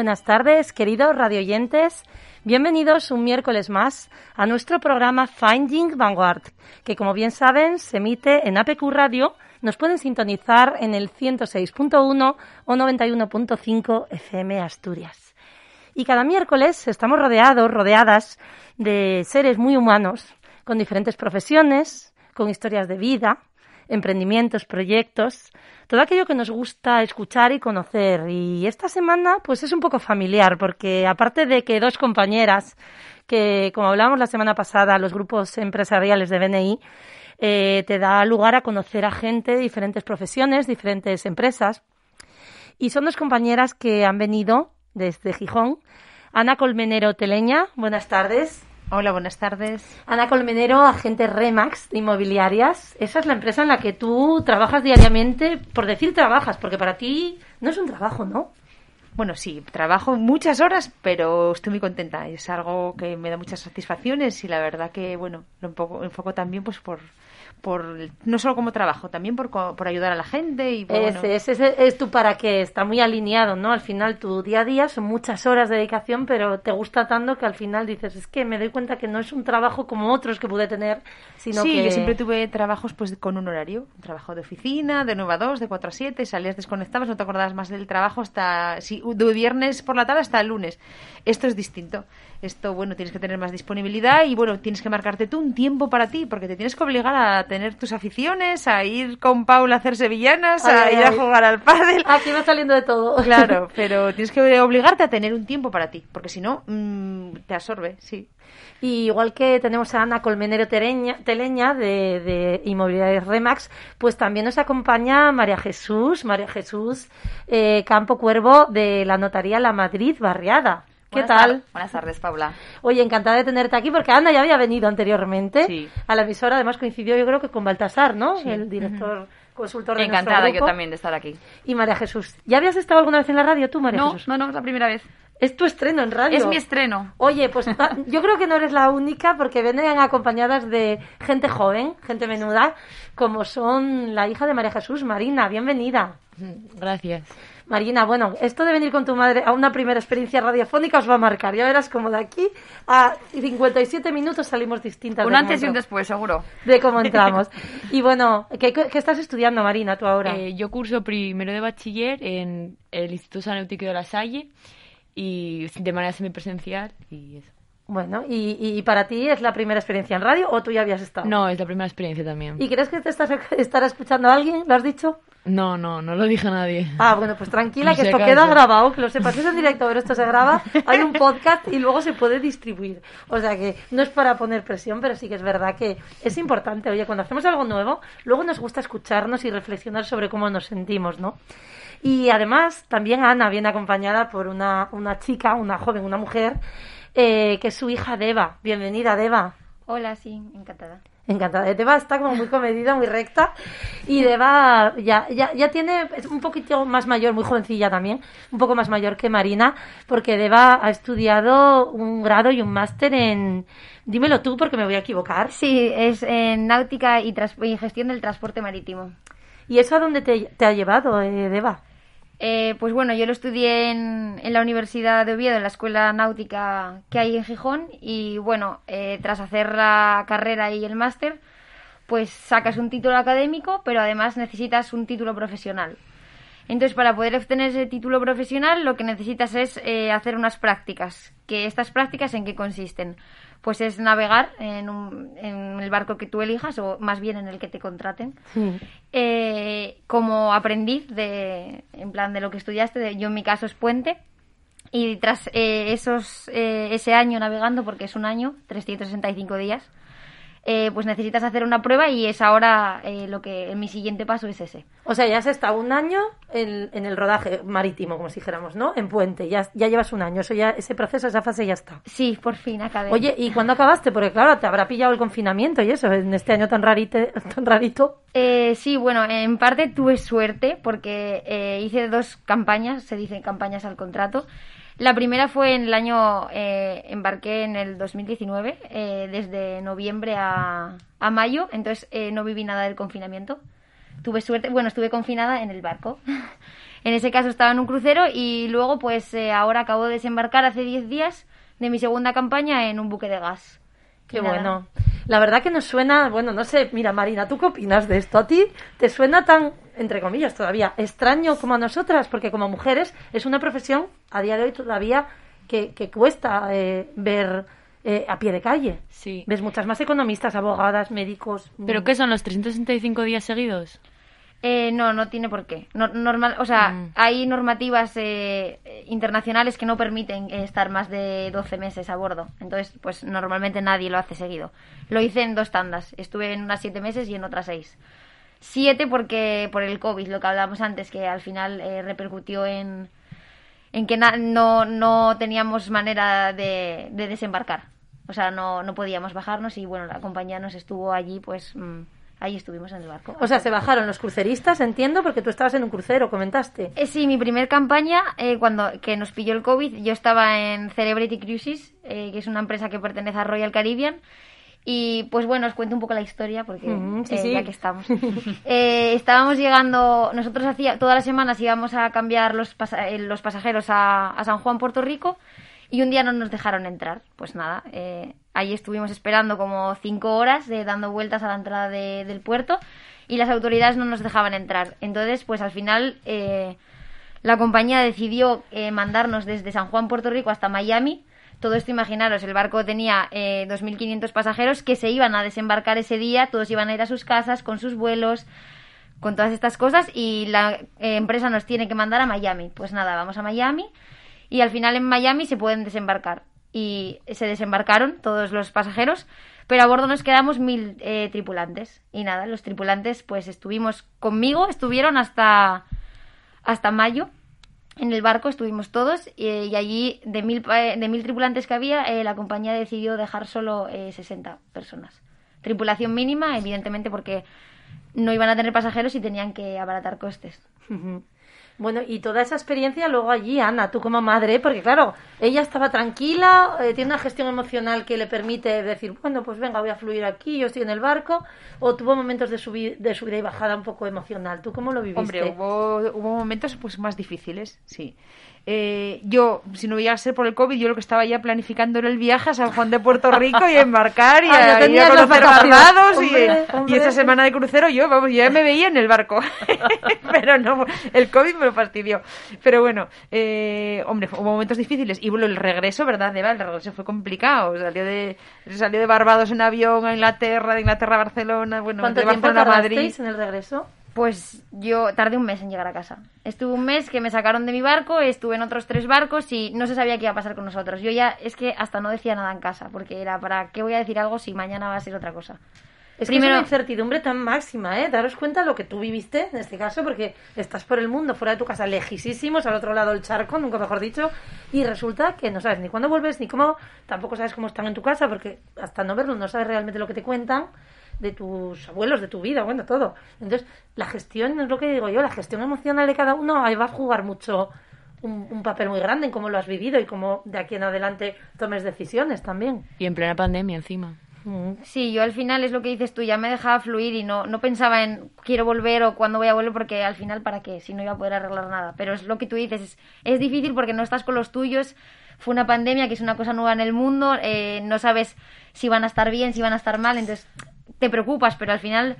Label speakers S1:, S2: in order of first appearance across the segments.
S1: Buenas tardes, queridos radioyentes. Bienvenidos un miércoles más a nuestro programa Finding Vanguard, que como bien saben se emite en APQ Radio. Nos pueden sintonizar en el 106.1 o 91.5 FM Asturias. Y cada miércoles estamos rodeados, rodeadas de seres muy humanos, con diferentes profesiones, con historias de vida, emprendimientos, proyectos, todo aquello que nos gusta escuchar y conocer. Y esta semana, pues es un poco familiar, porque aparte de que dos compañeras, que como hablábamos la semana pasada, los grupos empresariales de BNI, eh, te da lugar a conocer a gente de diferentes profesiones, diferentes empresas. Y son dos compañeras que han venido desde Gijón. Ana Colmenero Teleña, buenas tardes.
S2: Hola, buenas tardes.
S1: Ana Colmenero, agente Remax de Inmobiliarias. Esa es la empresa en la que tú trabajas diariamente, por decir trabajas, porque para ti no es un trabajo, ¿no?
S2: Bueno, sí, trabajo muchas horas, pero estoy muy contenta. Es algo que me da muchas satisfacciones y la verdad que, bueno, lo enfoco también pues por, por no solo como trabajo, también por, por ayudar a la gente. y
S1: ese, ese, es tu para qué, está muy alineado, ¿no? Al final tu día a día son muchas horas de dedicación, pero te gusta tanto que al final dices, es que me doy cuenta que no es un trabajo como otros que pude tener, sino
S2: sí,
S1: que...
S2: yo siempre tuve trabajos pues con un horario, un trabajo de oficina, de 9 a 2, de 4 a 7, salías desconectabas, no te acordabas más del trabajo hasta, sí, de viernes por la tarde hasta el lunes. Esto es distinto. Esto, bueno, tienes que tener más disponibilidad y, bueno, tienes que marcarte tú un tiempo para ti, porque te tienes que obligar a tener tus aficiones, a ir con Paula a hacer sevillanas, a ir a jugar al pádel.
S1: Aquí va saliendo de todo.
S2: Claro, pero tienes que obligarte a tener un tiempo para ti, porque si no, mm, te absorbe, sí.
S1: Y igual que tenemos a Ana Colmenero Tereña, Teleña de, de Inmobiliarias Remax, pues también nos acompaña María Jesús, María Jesús eh, Campo Cuervo de la Notaría La Madrid Barriada. ¿Qué tal?
S3: Buenas tardes, Paula.
S1: Oye, encantada de tenerte aquí porque Ana ya había venido anteriormente a la emisora. Además coincidió yo creo que con Baltasar, ¿no? El director consultor de
S3: Encantada
S1: yo
S3: también de estar aquí.
S1: Y María Jesús. ¿Ya habías estado alguna vez en la radio tú, María
S3: no,
S1: Jesús?
S3: No, no, es la primera vez.
S1: Es tu estreno en radio.
S3: Es mi estreno.
S1: Oye, pues yo creo que no eres la única porque vienen acompañadas de gente joven, gente menuda, como son la hija de María Jesús, Marina. Bienvenida.
S4: Gracias.
S1: Marina, bueno, esto de venir con tu madre a una primera experiencia radiofónica os va a marcar. Ya verás como de aquí a 57 minutos salimos distintas.
S3: Un antes y un después, seguro.
S1: De cómo entramos. y bueno, ¿qué, estás estudiando, Marina, tú ahora?
S4: Eh, yo curso primero de bachiller en el Instituto Sanéutico de La Salle y de manera semipresencial y eso.
S1: Bueno, ¿y, ¿y, para ti es la primera experiencia en radio o tú ya habías estado?
S4: No, es la primera experiencia también.
S1: ¿Y crees que te estás, estará escuchando a alguien? ¿Lo has dicho?
S4: No, no, no lo dije a nadie.
S1: Ah, bueno, pues tranquila, que esto queda grabado, que lo sepas. Es en directo, pero esto se graba, hay un podcast y luego se puede distribuir. O sea que no es para poner presión, pero sí que es verdad que es importante. Oye, cuando hacemos algo nuevo, luego nos gusta escucharnos y reflexionar sobre cómo nos sentimos, ¿no? Y además, también Ana viene acompañada por una, una chica, una joven, una mujer, eh, que es su hija Deva. Bienvenida, Deva.
S5: Hola, sí, encantada.
S1: Encantada. Deva está como muy comedida, muy recta. Y Deva ya, ya, ya tiene, es un poquito más mayor, muy jovencilla también, un poco más mayor que Marina, porque Deva ha estudiado un grado y un máster en. Dímelo tú porque me voy a equivocar.
S5: Sí, es en náutica y, y gestión del transporte marítimo.
S1: ¿Y eso a dónde te, te ha llevado, eh, Deva?
S5: Eh, pues bueno, yo lo estudié en, la Universidad de Oviedo, en la Escuela Náutica que hay en Gijón, y bueno, eh, tras hacer la carrera y el máster, pues sacas un título académico, pero además necesitas un título profesional. Entonces, para poder obtener ese título profesional, lo que necesitas es eh, hacer unas prácticas. ¿Que estas prácticas en qué consisten? Pues es navegar en, un- en el barco que tú elijas o más bien en el que te contraten. Eh, como aprendiz de, en plan de lo que estudiaste, de- yo en mi caso es puente. Y tras eh, esos, eh, ese año navegando, porque es un año, 365 días, eh, pues necesitas hacer una prueba y es ahora eh, lo que mi siguiente paso es ese.
S1: O sea, ya has estado un año en, en el rodaje marítimo, como si dijéramos, ¿no? En Puente, ya, ya llevas un año, eso ya, ese proceso, esa fase ya está.
S5: Sí, por fin acabé.
S1: Oye, ¿y cuándo acabaste? Porque claro, te habrá pillado el confinamiento y eso, en este año tan, rarite, tan rarito.
S5: Eh, sí, bueno, en parte tuve suerte porque eh, hice dos campañas, se dice campañas al contrato. La primera fue en el año, eh, embarqué en el 2019, eh, desde noviembre a, a mayo, entonces eh, no viví nada del confinamiento. Tuve suerte, bueno, estuve confinada en el barco. en ese caso estaba en un crucero y luego pues eh, ahora acabo de desembarcar hace 10 días de mi segunda campaña en un buque de gas.
S1: Qué
S5: nada.
S1: bueno. La verdad que nos suena, bueno, no sé, mira Marina, ¿tú qué opinas de esto? ¿A ti te suena tan, entre comillas todavía, extraño como a nosotras? Porque como mujeres es una profesión a día de hoy todavía que, que cuesta eh, ver eh, a pie de calle.
S4: Sí.
S1: Ves muchas más economistas, abogadas, médicos.
S4: ¿Pero qué son los 365 días seguidos?
S5: Eh, no, no tiene por qué. No- normal, o sea,
S4: Mm.
S5: hay normativas eh, internacionales que no permiten eh, estar más de 12 meses a bordo. Entonces, pues normalmente nadie lo hace seguido. Lo hice en dos tandas. Estuve en unas 7 meses y en otras 6. Siete porque por el COVID, lo que hablábamos antes, que al final eh, repercutió en, en que na- no, no teníamos manera de, de desembarcar. O sea, no, no podíamos bajarnos y bueno, la compañía nos estuvo allí, pues mm, ahí estuvimos en el barco.
S1: O sea, se bajaron los cruceristas, entiendo, porque tú estabas en un crucero, comentaste.
S5: Eh, sí, mi primer campaña, eh, cuando que nos pilló el COVID, yo estaba en Celebrity Cruises, eh, que es una empresa que pertenece a Royal Caribbean. Y pues bueno, os cuento un poco la historia, porque
S1: Mm, sí,
S5: eh,
S1: sí.
S5: ya que estamos. Eh, estábamos llegando, nosotros hacía, todas las semanas íbamos a cambiar los, pasa- eh, los pasajeros a, a San Juan, Puerto Rico, y un día no nos dejaron entrar. Pues nada, eh, ahí estuvimos esperando como cinco horas, eh, dando vueltas a la entrada de- del puerto, y las autoridades no nos dejaban entrar. Entonces, pues al final... eh, la compañía decidió eh, mandarnos desde San Juan, Puerto Rico, hasta Miami. Todo esto, imaginaros, el barco tenía eh, 2.500 pasajeros que se iban a desembarcar ese día, todos iban a ir a sus casas con sus vuelos, con todas estas cosas, y la eh, empresa nos tiene que mandar a Miami. Pues nada, vamos a Miami, y al final en Miami se pueden desembarcar. Y se desembarcaron todos los pasajeros, pero a bordo nos quedamos mil eh, tripulantes. Y nada, los tripulantes, pues estuvimos conmigo, estuvieron hasta hasta mayo. En el barco estuvimos todos eh, y allí de mil, pa- de mil tripulantes que había, eh, la compañía decidió dejar solo eh, 60 personas. Tripulación mínima, evidentemente porque no iban a tener pasajeros y tenían que abaratar costes.
S1: Bueno, y toda esa experiencia luego allí, Ana, tú como madre, porque claro, ella estaba tranquila, eh, tiene una gestión emocional que le permite decir, bueno, pues venga, voy a fluir aquí, yo estoy en el barco, o tuvo momentos de, subi- subida y bajada un poco emocional. ¿Tú cómo lo viviste?
S2: Hombre, hubo, hubo momentos pues más difíciles, sí. Eh, yo, si no iba a ser por el COVID, yo lo que estaba ya planificando era el viaje a San Juan de Puerto Rico y embarcar y
S1: Ah,
S2: a, ir a conocer. Barbados y,
S1: Hombre, hombre.
S2: y esta semana de crucero yo, vamos, ya me veía en el barco. Pero no, el COVID me lo fastidió. Pero bueno, eh, hombre, hubo momentos difíciles. Y bueno, el regreso, ¿verdad, Eva? El regreso fue complicado. Salió de, salió de Barbados en avión a Inglaterra, de Inglaterra a Barcelona, bueno,
S1: ¿Cuánto
S2: de Barcelona a Madrid.
S1: en el regreso?
S5: Pues yo tardé un mes en llegar a casa. Estuve un mes que me sacaron de mi barco, estuve en otros tres barcos y no se sabía qué iba a pasar con nosotros. Yo ya es que hasta no decía nada en casa, porque era para qué voy a decir algo si mañana va a ser otra cosa.
S1: Es que
S5: Primero-
S1: es una incertidumbre tan máxima, ¿eh? Daros cuenta lo que tú viviste en este caso, porque estás por el mundo, fuera de tu casa, lejísimos, al otro lado del charco, nunca mejor dicho, y resulta que no sabes ni cuándo vuelves, ni cómo, tampoco sabes cómo están en tu casa, porque hasta no verlos no sabes realmente lo que te cuentan de tus abuelos, de tu vida, bueno, todo. Entonces, la gestión, es lo que digo yo, la gestión emocional de cada uno ahí va a jugar mucho un, un papel muy grande en cómo lo has vivido y cómo de aquí en adelante tomes decisiones también.
S4: Y en plena pandemia encima.
S1: Mm.
S5: Sí, yo al final es lo que dices tú, ya me dejaba fluir y no, no pensaba en quiero volver o cuándo voy a volver porque al final para qué, si no iba a poder arreglar nada. Pero es lo que tú dices, es, es difícil porque no estás con los tuyos, fue una pandemia que es una cosa nueva en el mundo, eh, no sabes si van a estar bien, si van a estar mal, entonces te preocupas, pero al final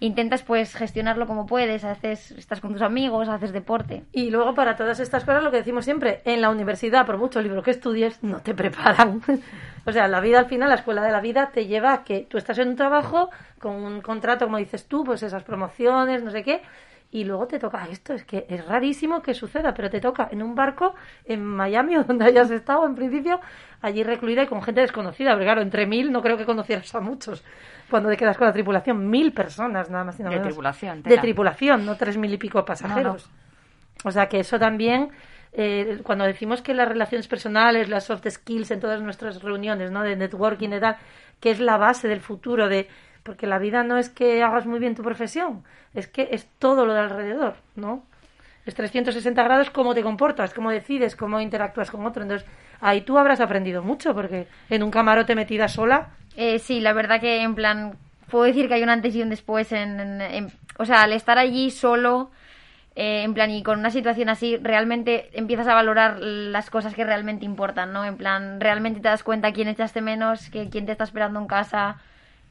S5: intentas pues gestionarlo como puedes, haces, estás con tus amigos, haces deporte.
S1: Y luego para todas estas cosas lo que decimos siempre, en la universidad, por mucho libro que estudies, no te preparan. o sea, la vida al final, la escuela de la vida te lleva a que tú estás en un trabajo con un contrato, como dices tú, pues esas promociones, no sé qué, y luego te toca esto. Es que es rarísimo que suceda, pero te toca en un barco en Miami o donde hayas estado en principio, allí recluida y con gente desconocida. Porque claro, entre mil no creo que conocieras a muchos cuando te quedas con la tripulación. Mil personas nada más y nada
S3: De tripulación,
S1: De tripulación, no tres mil y pico pasajeros. O sea que eso también, eh, cuando decimos que las relaciones personales, las soft skills en todas nuestras reuniones, ¿no? De networking y tal, que es la base del futuro de... Porque la vida no es que hagas muy bien tu profesión, es que es todo lo de alrededor, ¿no? Es 360 grados cómo te comportas, cómo decides, cómo interactúas con otro. Entonces, ahí tú habrás aprendido mucho, porque en un camarote metida sola,
S5: Eh, sí, la verdad que en plan, puedo decir que hay un antes y un después en, en- en- o sea, al estar allí solo, eh, en plan, y con una situación así, realmente empiezas a valorar las cosas que realmente importan, ¿no? En plan, realmente te das cuenta quién echaste menos, que quién te está esperando en casa,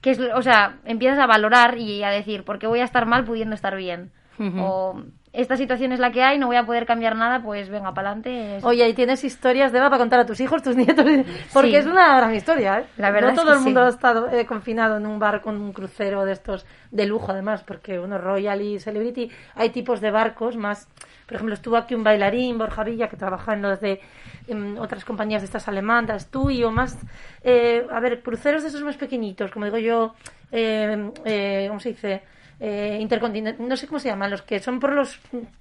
S5: que es, o sea, empiezas a valorar y a decir, ¿por qué voy a estar mal pudiendo estar bien? O esta situación es la que hay, no voy a poder cambiar nada, pues venga, para adelante.
S1: Oye, y tienes historias de Eva para contar a tus hijos, tus nietos, porque
S5: Sí.
S1: es una gran historia, ¿eh?
S5: La verdad
S1: no
S5: es
S1: todo
S5: que
S1: el mundo
S5: sí.
S1: ha estado eh, confinado en un barco, en un crucero de estos de lujo, además, porque uno Royal y Celebrity, hay tipos de barcos más. Por ejemplo, estuvo aquí un bailarín, Borja Villa, que trabaja en los de em, otras compañías de estas alemanas, tú y o más. eh, a ver, cruceros de esos más pequeñitos, como digo yo, eh, eh, ¿cómo se dice? Eh, no sé cómo se llaman, los que son por los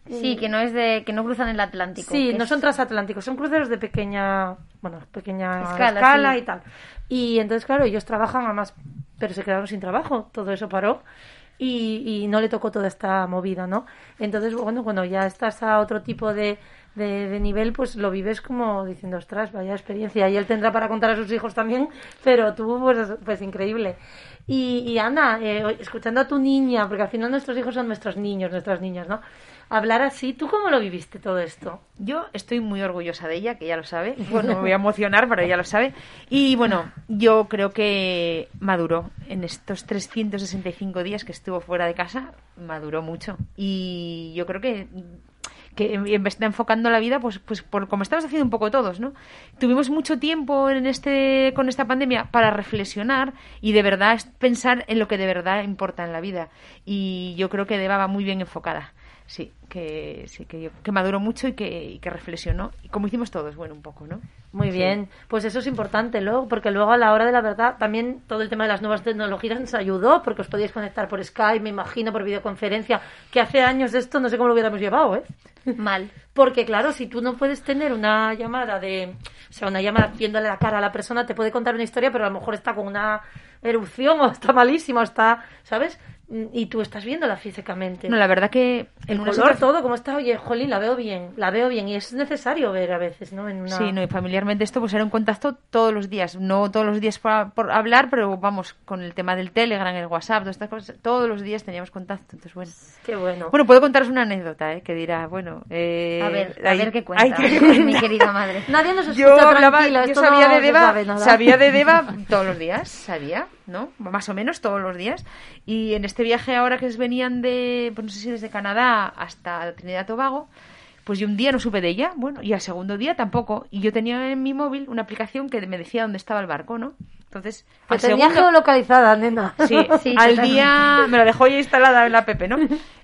S5: Sí, que no es de, que no cruzan el Atlántico.
S1: Sí, no
S5: es-
S1: son transatlánticos, son cruceros de pequeña, bueno, pequeña
S5: Escala,
S1: escala,
S5: sí.
S1: y tal. Y entonces, claro, ellos trabajan además, pero se quedaron sin trabajo, todo eso paró y, y no le tocó toda esta movida, ¿no? Entonces, bueno, cuando ya estás a otro tipo de, de, de nivel, pues lo vives como diciendo, ostras, vaya experiencia. Y él tendrá para contar a sus hijos también, pero tú, pues, pues increíble. Y, y Ana, eh, escuchando a tu niña, porque al final nuestros hijos son nuestros niños, nuestras niñas, ¿no? Hablar así, ¿tú cómo lo viviste todo esto?
S2: Yo estoy muy orgullosa de ella, que ya lo sabe. Bueno, me voy a emocionar, pero ella lo sabe. Y bueno, yo creo que maduró. En estos 365 días que estuvo fuera de casa, maduró mucho. Y yo creo que que en- está enfocando la vida pues pues por como estamos haciendo un poco todos no tuvimos mucho tiempo en este con esta pandemia para reflexionar y de verdad pensar en lo que de verdad importa en la vida. Y yo creo que Deva va muy bien enfocada. Sí que sí que, que maduró mucho y que, y que reflexionó. Y como hicimos todos bueno un poco no
S1: Muy bien, pues eso es importante luego, porque luego a la hora de la verdad también todo el tema de las nuevas tecnologías nos ayudó, porque os podíais conectar por Skype, me imagino, por videoconferencia, que hace años esto no sé cómo lo hubiéramos llevado, ¿eh?
S5: Mal.
S1: Porque claro, si tú no puedes tener una llamada de, o sea, una llamada viéndole la cara a la persona, te puede contar una historia, pero a lo mejor está con una erupción o está malísima o está, ¿sabes? Y tú estás viéndola físicamente.
S2: no la verdad que
S1: el color,
S2: situación-
S1: todo, como está, oye, jolín, la veo bien, la veo bien. Y es necesario ver a veces, ¿no? En una...
S2: Sí, no, y familiarmente esto pues era un contacto todos los días, no todos los días por, por hablar, pero vamos, con el tema del Telegram, el WhatsApp, todas estas cosas, todos los días teníamos contacto, entonces bueno.
S1: Qué bueno.
S2: Bueno, puedo contaros una anécdota, ¿eh? que dirá, bueno... eh,
S5: A ver, a
S2: hay-
S5: ver qué
S2: hay
S5: cuenta,
S2: que
S5: mi querida madre.
S1: Nadie nos
S2: Yo
S1: escucha
S2: hablaba,
S1: tranquilo,
S2: yo
S1: esto
S2: sabía
S1: no
S2: de Deva,
S1: sabe
S2: sabía de Deva todos los días, sabía, ¿no? Más o menos todos los días. Y en este viaje ahora que venían de, pues no sé si desde Canadá hasta Trinidad y Tobago, pues yo un día no supe de ella, bueno, y al segundo día tampoco. Y yo tenía en mi móvil una aplicación que me decía dónde estaba el barco, ¿no? Entonces,
S1: Que
S2: al
S1: tenía
S2: segundo-
S1: geolocalizada, nena.
S2: Sí,
S5: Sí,
S2: al
S5: totalmente.
S2: día me la dejó ya instalada en la app, ¿no?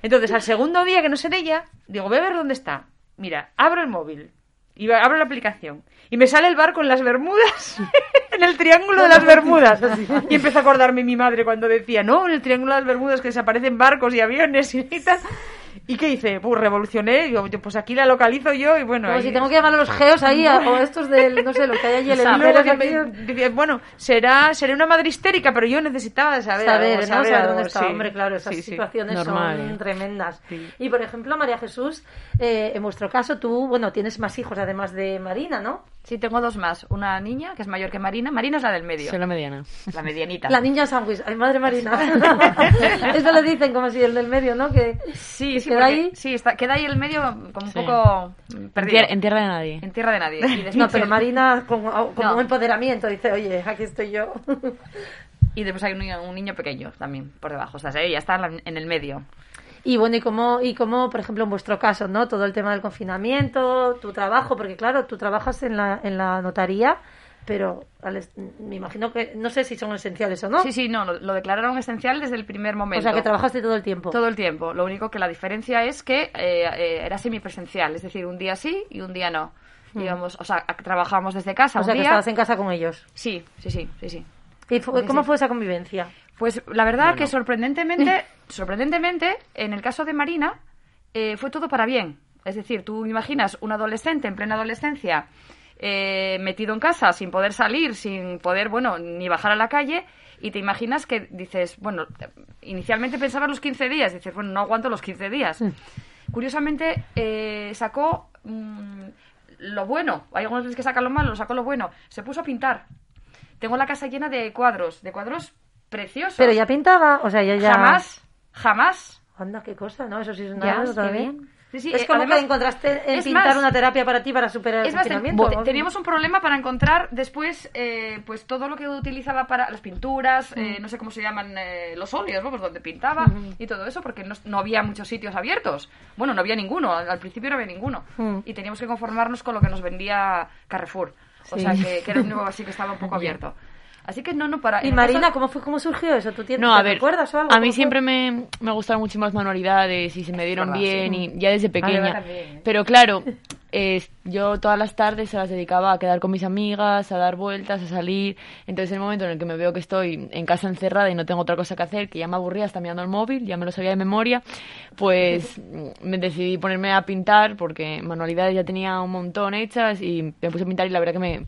S2: Entonces, al segundo día que no sé de ella, digo, voy a ver dónde está. Mira, abro el móvil y abro la aplicación y me sale el barco en las Bermudas, en el triángulo de las Bermudas. Y empiezo a acordarme mi madre cuando decía, no, en el triángulo de las Bermudas que desaparecen barcos y aviones y tal. ¿Y qué hice? Pues revolucioné, digo, pues aquí la localizo yo y bueno.
S1: Como
S2: ahí-
S1: si tengo que llamar a los geos ahí, a- o estos del, no sé, los que hay allí, el
S2: que
S1: aquí.
S2: me- dice, bueno, será, seré una madre histérica, pero yo necesitaba saber,
S1: saber,
S2: algo,
S1: ¿no?
S2: saber
S1: Saber dónde está,
S2: sí.
S1: hombre, claro, esas
S2: Sí, sí.
S1: situaciones
S4: Normal,
S1: son
S4: ¿eh?
S1: tremendas.
S2: Sí.
S1: Y, por ejemplo, María Jesús, eh, en vuestro caso, tú, bueno, tienes más hijos además de Marina, ¿no?
S3: Sí, tengo dos más. Una niña, que es mayor que Marina. Marina es la del medio.
S4: Soy la mediana.
S3: La medianita.
S1: La niña sándwich, ay, madre Marina. Eso le dicen como si el del medio, ¿no? Que
S3: Sí, sí,
S1: queda ahí.
S3: sí está, queda ahí el medio como un
S4: Sí.
S3: poco perdido.
S4: en tierra de nadie.
S3: En tierra de nadie. Y después-
S1: No, pero Marina
S3: No.
S1: un empoderamiento dice, oye, aquí estoy yo.
S3: y después hay un, niño- un niño pequeño también por debajo. O sea, ella está en, el medio.
S1: Y bueno, y cómo, y cómo, por ejemplo, en vuestro caso, ¿no? Todo el tema del confinamiento, tu trabajo, porque claro, tú trabajas en la, en la notaría, pero al es- me imagino que, no sé si son esenciales o no.
S3: Sí, sí, no, lo, lo declararon esencial desde el primer
S1: o
S3: momento.
S1: sea, que trabajaste todo el tiempo.
S3: Todo el tiempo. Lo único que la diferencia es que eh, eh, era semipresencial, es decir, un día sí y un día no. Íbamos, o sea, trabajábamos desde casa
S1: o sea, que estabas en casa con ellos.
S3: Sí, sí, sí, sí, sí.
S1: ¿Y fu-
S3: Sí,
S1: cómo
S3: sí.
S1: fue esa convivencia?
S3: Pues la verdad que sorprendentemente, sorprendentemente, en el caso de Marina, eh, fue todo para bien. Es decir, tú imaginas un adolescente en plena adolescencia eh, metido en casa, sin poder salir, sin poder, bueno, ni bajar a la calle, y te imaginas que dices, bueno, inicialmente pensabas los 15 días, dices, bueno, no aguanto los 15 días. Curiosamente, eh, sacó mm, lo bueno. Hay algunos veces que sacan lo malo, sacó lo bueno. Se puso a pintar. Tengo la casa llena de cuadros, de cuadros preciosos.
S1: Pero ya pintaba, o sea, ya, ya...
S3: Jamás, jamás.
S1: Anda, qué cosa, ¿no? Eso sí es una
S5: Ya,
S1: anécdota,
S5: qué bien.
S3: Sí, sí,
S1: es
S3: eh,
S1: como
S3: además-
S1: que encontraste en pintar
S3: más-
S1: una terapia para ti para superar el
S3: Es más,
S1: confinamiento.
S3: teníamos un problema para encontrar después eh, pues todo lo que utilizaba para las pinturas,
S1: Mm.
S3: eh, no sé cómo se llaman eh, los óleos. Pues donde pintaba y todo eso, porque no, no había muchos sitios abiertos. Bueno, no había ninguno, al, al principio no había ninguno.
S1: Mm.
S3: Y teníamos que conformarnos con lo que nos vendía Carrefour. O
S1: Sí.
S3: sea, que, que era un nuevo así que estaba un poco abierto. Así que no, no, para...
S1: Y Marina,
S3: caso-
S1: ¿cómo fue, cómo surgió eso? ¿Tú tienes,
S4: No,
S1: te
S4: a ver,
S1: recuerdas o algo?
S4: a
S1: ¿Cómo
S4: mí
S1: fue?
S4: siempre me, me gustaron mucho más manualidades y se me dieron
S3: verdad,
S4: bien y ya desde pequeña.
S3: también, ¿eh?
S4: Pero claro, eh, yo todas las tardes se las dedicaba a quedar con mis amigas, a dar vueltas, a salir. Entonces, en el momento en el que me veo que estoy en casa encerrada y no tengo otra cosa que hacer, que ya me aburría hasta mirando el móvil, ya me lo sabía de memoria, pues me decidí ponerme a pintar porque manualidades ya tenía un montón hechas y me puse a pintar y la verdad que me,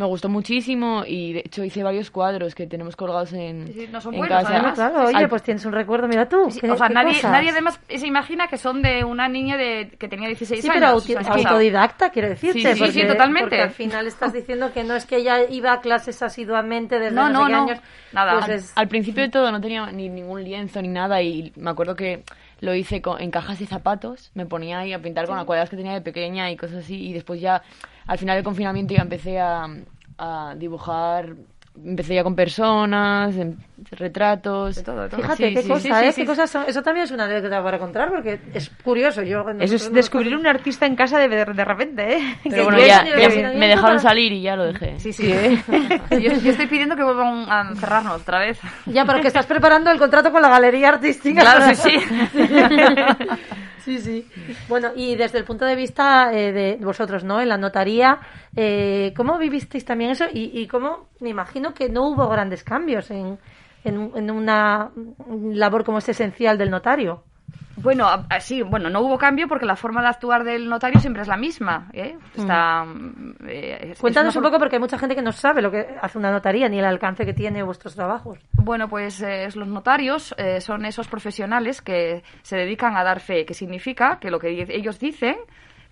S4: me gustó muchísimo y de hecho hice varios cuadros que tenemos colgados en,
S3: Sí, sí, no son
S4: en
S3: buenos,
S4: casa.
S3: además.
S1: Claro, oye,
S4: Al-
S1: pues tienes un recuerdo, mira tú.
S3: Sí, o sea, nadie,
S1: cosas.
S3: nadie además se imagina que son de una niña de, que tenía 16
S1: Sí,
S3: años.
S1: pero
S3: o sea,
S1: auti-
S3: es que-
S1: autodidacta, quiero decirte.
S4: Sí, sí, sí,
S1: porque,
S3: sí, totalmente.
S1: Porque al final estás diciendo que no es que ella iba a clases asiduamente desde
S3: No,
S1: no,
S3: no, no.
S1: años.
S3: Nada.
S1: Pues
S3: Al-
S1: es-
S4: Al principio de todo no tenía ni ningún lienzo ni nada y me acuerdo que lo hice con, en cajas de zapatos, me ponía ahí a pintar con acuarelas que tenía de pequeña y cosas así y después ya al final del confinamiento ya empecé a, a dibujar, empecé ya con personas, en- retratos.
S3: De todo, de todo.
S1: Fíjate
S4: Sí,
S1: qué
S4: sí,
S1: cosa,
S3: sí,
S1: ¿eh?
S3: sí,
S1: Qué
S3: sí.
S1: cosas son- Eso también es una anécdota para contar porque es curioso. Yo,
S2: Eso es descubrir un artista en casa de, de repente, ¿eh?
S4: Pero
S2: Que
S4: bueno, ya, me dejaron salir y ya lo dejé.
S3: Sí, sí. yo, yo estoy pidiendo que vuelvan a encerrarnos otra vez.
S1: Ya, pero que estás preparando el contrato con la galería artística.
S3: Claro, sí, sí.
S1: Sí, sí. Bueno, y desde el punto de vista eh, de vosotros, ¿no? En la notaría, eh, ¿cómo vivisteis también eso? Y, cómo, me imagino que no hubo grandes cambios en, en, en una labor como es esencial del notario.
S3: Bueno, sí, bueno, no hubo cambio porque la forma de actuar del notario siempre es la misma. ¿eh? Está, mm, eh,
S1: Cuéntanos un poco porque hay mucha gente que no sabe lo que hace una notaría ni el alcance que tiene vuestros trabajos.
S3: Bueno, pues eh, los notarios eh, son esos profesionales que se dedican a dar fe, que significa que lo que ellos dicen,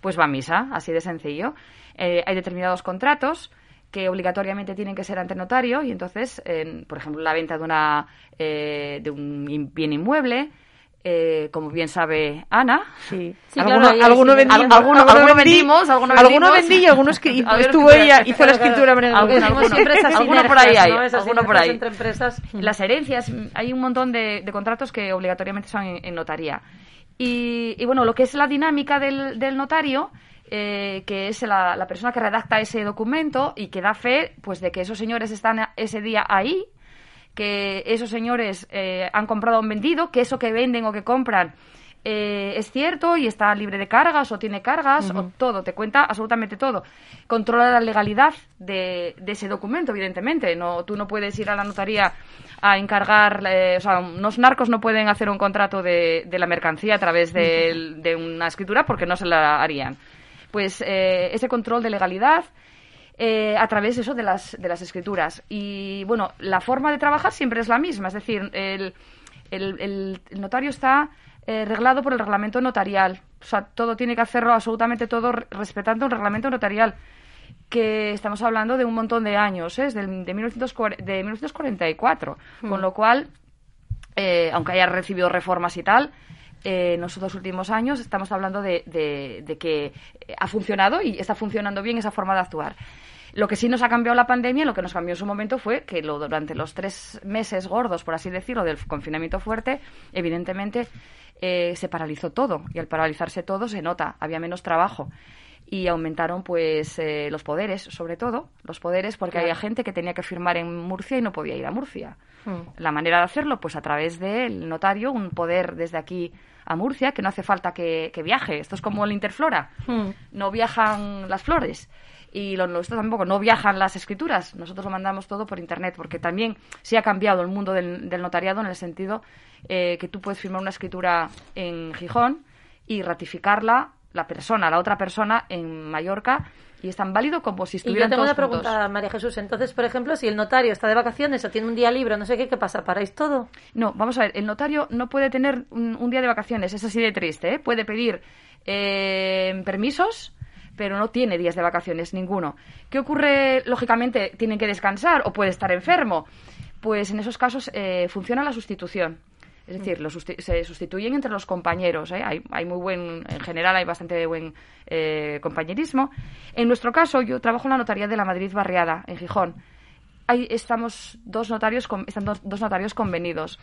S3: pues va a misa, así de sencillo. Hay determinados contratos que obligatoriamente tienen que ser ante notario y entonces, en, por ejemplo, la venta de, una, eh, de un bien inmueble, eh, como bien sabe Ana,
S1: Sí,
S2: alguno, alguno
S1: sí,
S2: vendí-
S1: al-
S2: alguno-
S3: alguno
S2: alguno
S3: vendimos, alguno
S2: alguno
S3: vendimos.
S2: vendí y algunos que y
S3: Algunos
S2: estuvo ella, hizo la escritura.
S3: Alguno,
S1: esas
S3: Alguno por ahí hay,
S1: ¿no?
S3: Alguno por ahí.
S1: entre empresas.
S3: Las herencias, mm, hay un montón de, de contratos que obligatoriamente son en, en notaría. Y, y bueno, lo que es la dinámica del, del notario, eh, que es la, la persona que redacta ese documento y que da fe pues de que esos señores están ese día ahí, que esos señores eh, han comprado o han vendido, que eso que venden o que compran eh, es cierto y está libre de cargas o tiene cargas o todo, te cuenta absolutamente todo. Controla la legalidad de, de ese documento, evidentemente. No, tú no puedes ir a la notaría a encargar, eh, o sea, unos narcos no pueden hacer un contrato de, de la mercancía a través del- de, una escritura porque no se la harían. Pues eh, ese control de legalidad eh, a través eso de las, de las escrituras. Y bueno, la forma de trabajar siempre es la misma, es decir, el, el- el- notario está eh, reglado por el reglamento notarial. O sea, todo tiene que hacerlo, absolutamente todo, re- respetando un reglamento notarial. Que estamos hablando de un montón de años, ¿eh? es del- de, 1940 de 1944. Con lo cual, eh, aunque haya recibido reformas y tal, eh, en los dos últimos años estamos hablando de, de- de que ha funcionado y está funcionando bien esa forma de actuar. Lo que sí nos ha cambiado la pandemia, lo que nos cambió en su momento fue que lo, durante los tres meses gordos, por así decirlo, del confinamiento fuerte, evidentemente eh, se paralizó todo. Y al paralizarse todo se nota, había menos trabajo. Y aumentaron pues eh, los poderes, sobre todo, los poderes, porque había gente que tenía que firmar en Murcia y no podía ir a Murcia.
S1: Mm.
S3: La manera de hacerlo, pues a través del notario, un poder desde aquí a Murcia, que no hace falta que, que viaje. Esto es como el Interflora.
S1: Mm.
S3: No viajan las flores. Y lo nuestro tampoco, no viajan las escrituras. Nosotros lo mandamos todo por Internet, porque también sí ha cambiado el mundo del, del notariado en el sentido eh, que tú puedes firmar una escritura en Gijón y ratificarla la persona, la otra persona en Mallorca y es tan válido como si
S1: Y yo
S3: estuvieran
S1: tengo
S3: todos
S1: una
S3: juntos.
S1: pregunta, María Jesús. Entonces, por ejemplo, si el notario está de vacaciones o tiene un día libre, no sé qué, ¿qué pasa? ¿Paráis todo?
S3: No, vamos a ver, el notario no puede tener un, un día de vacaciones, es así de triste, ¿eh? Puede pedir eh, permisos, pero no tiene días de vacaciones ninguno. ¿Qué ocurre? Lógicamente, tienen que descansar o puede estar enfermo. Pues en esos casos eh, funciona la sustitución. Es decir, lo susti- se sustituyen entre los compañeros. ¿eh? Hay, hay muy buen, en general hay bastante buen eh, compañerismo. En nuestro caso, yo trabajo en la notaría de la Madrid Barriada, en Gijón. Ahí estamos dos notarios, con- están dos, dos notarios convenidos.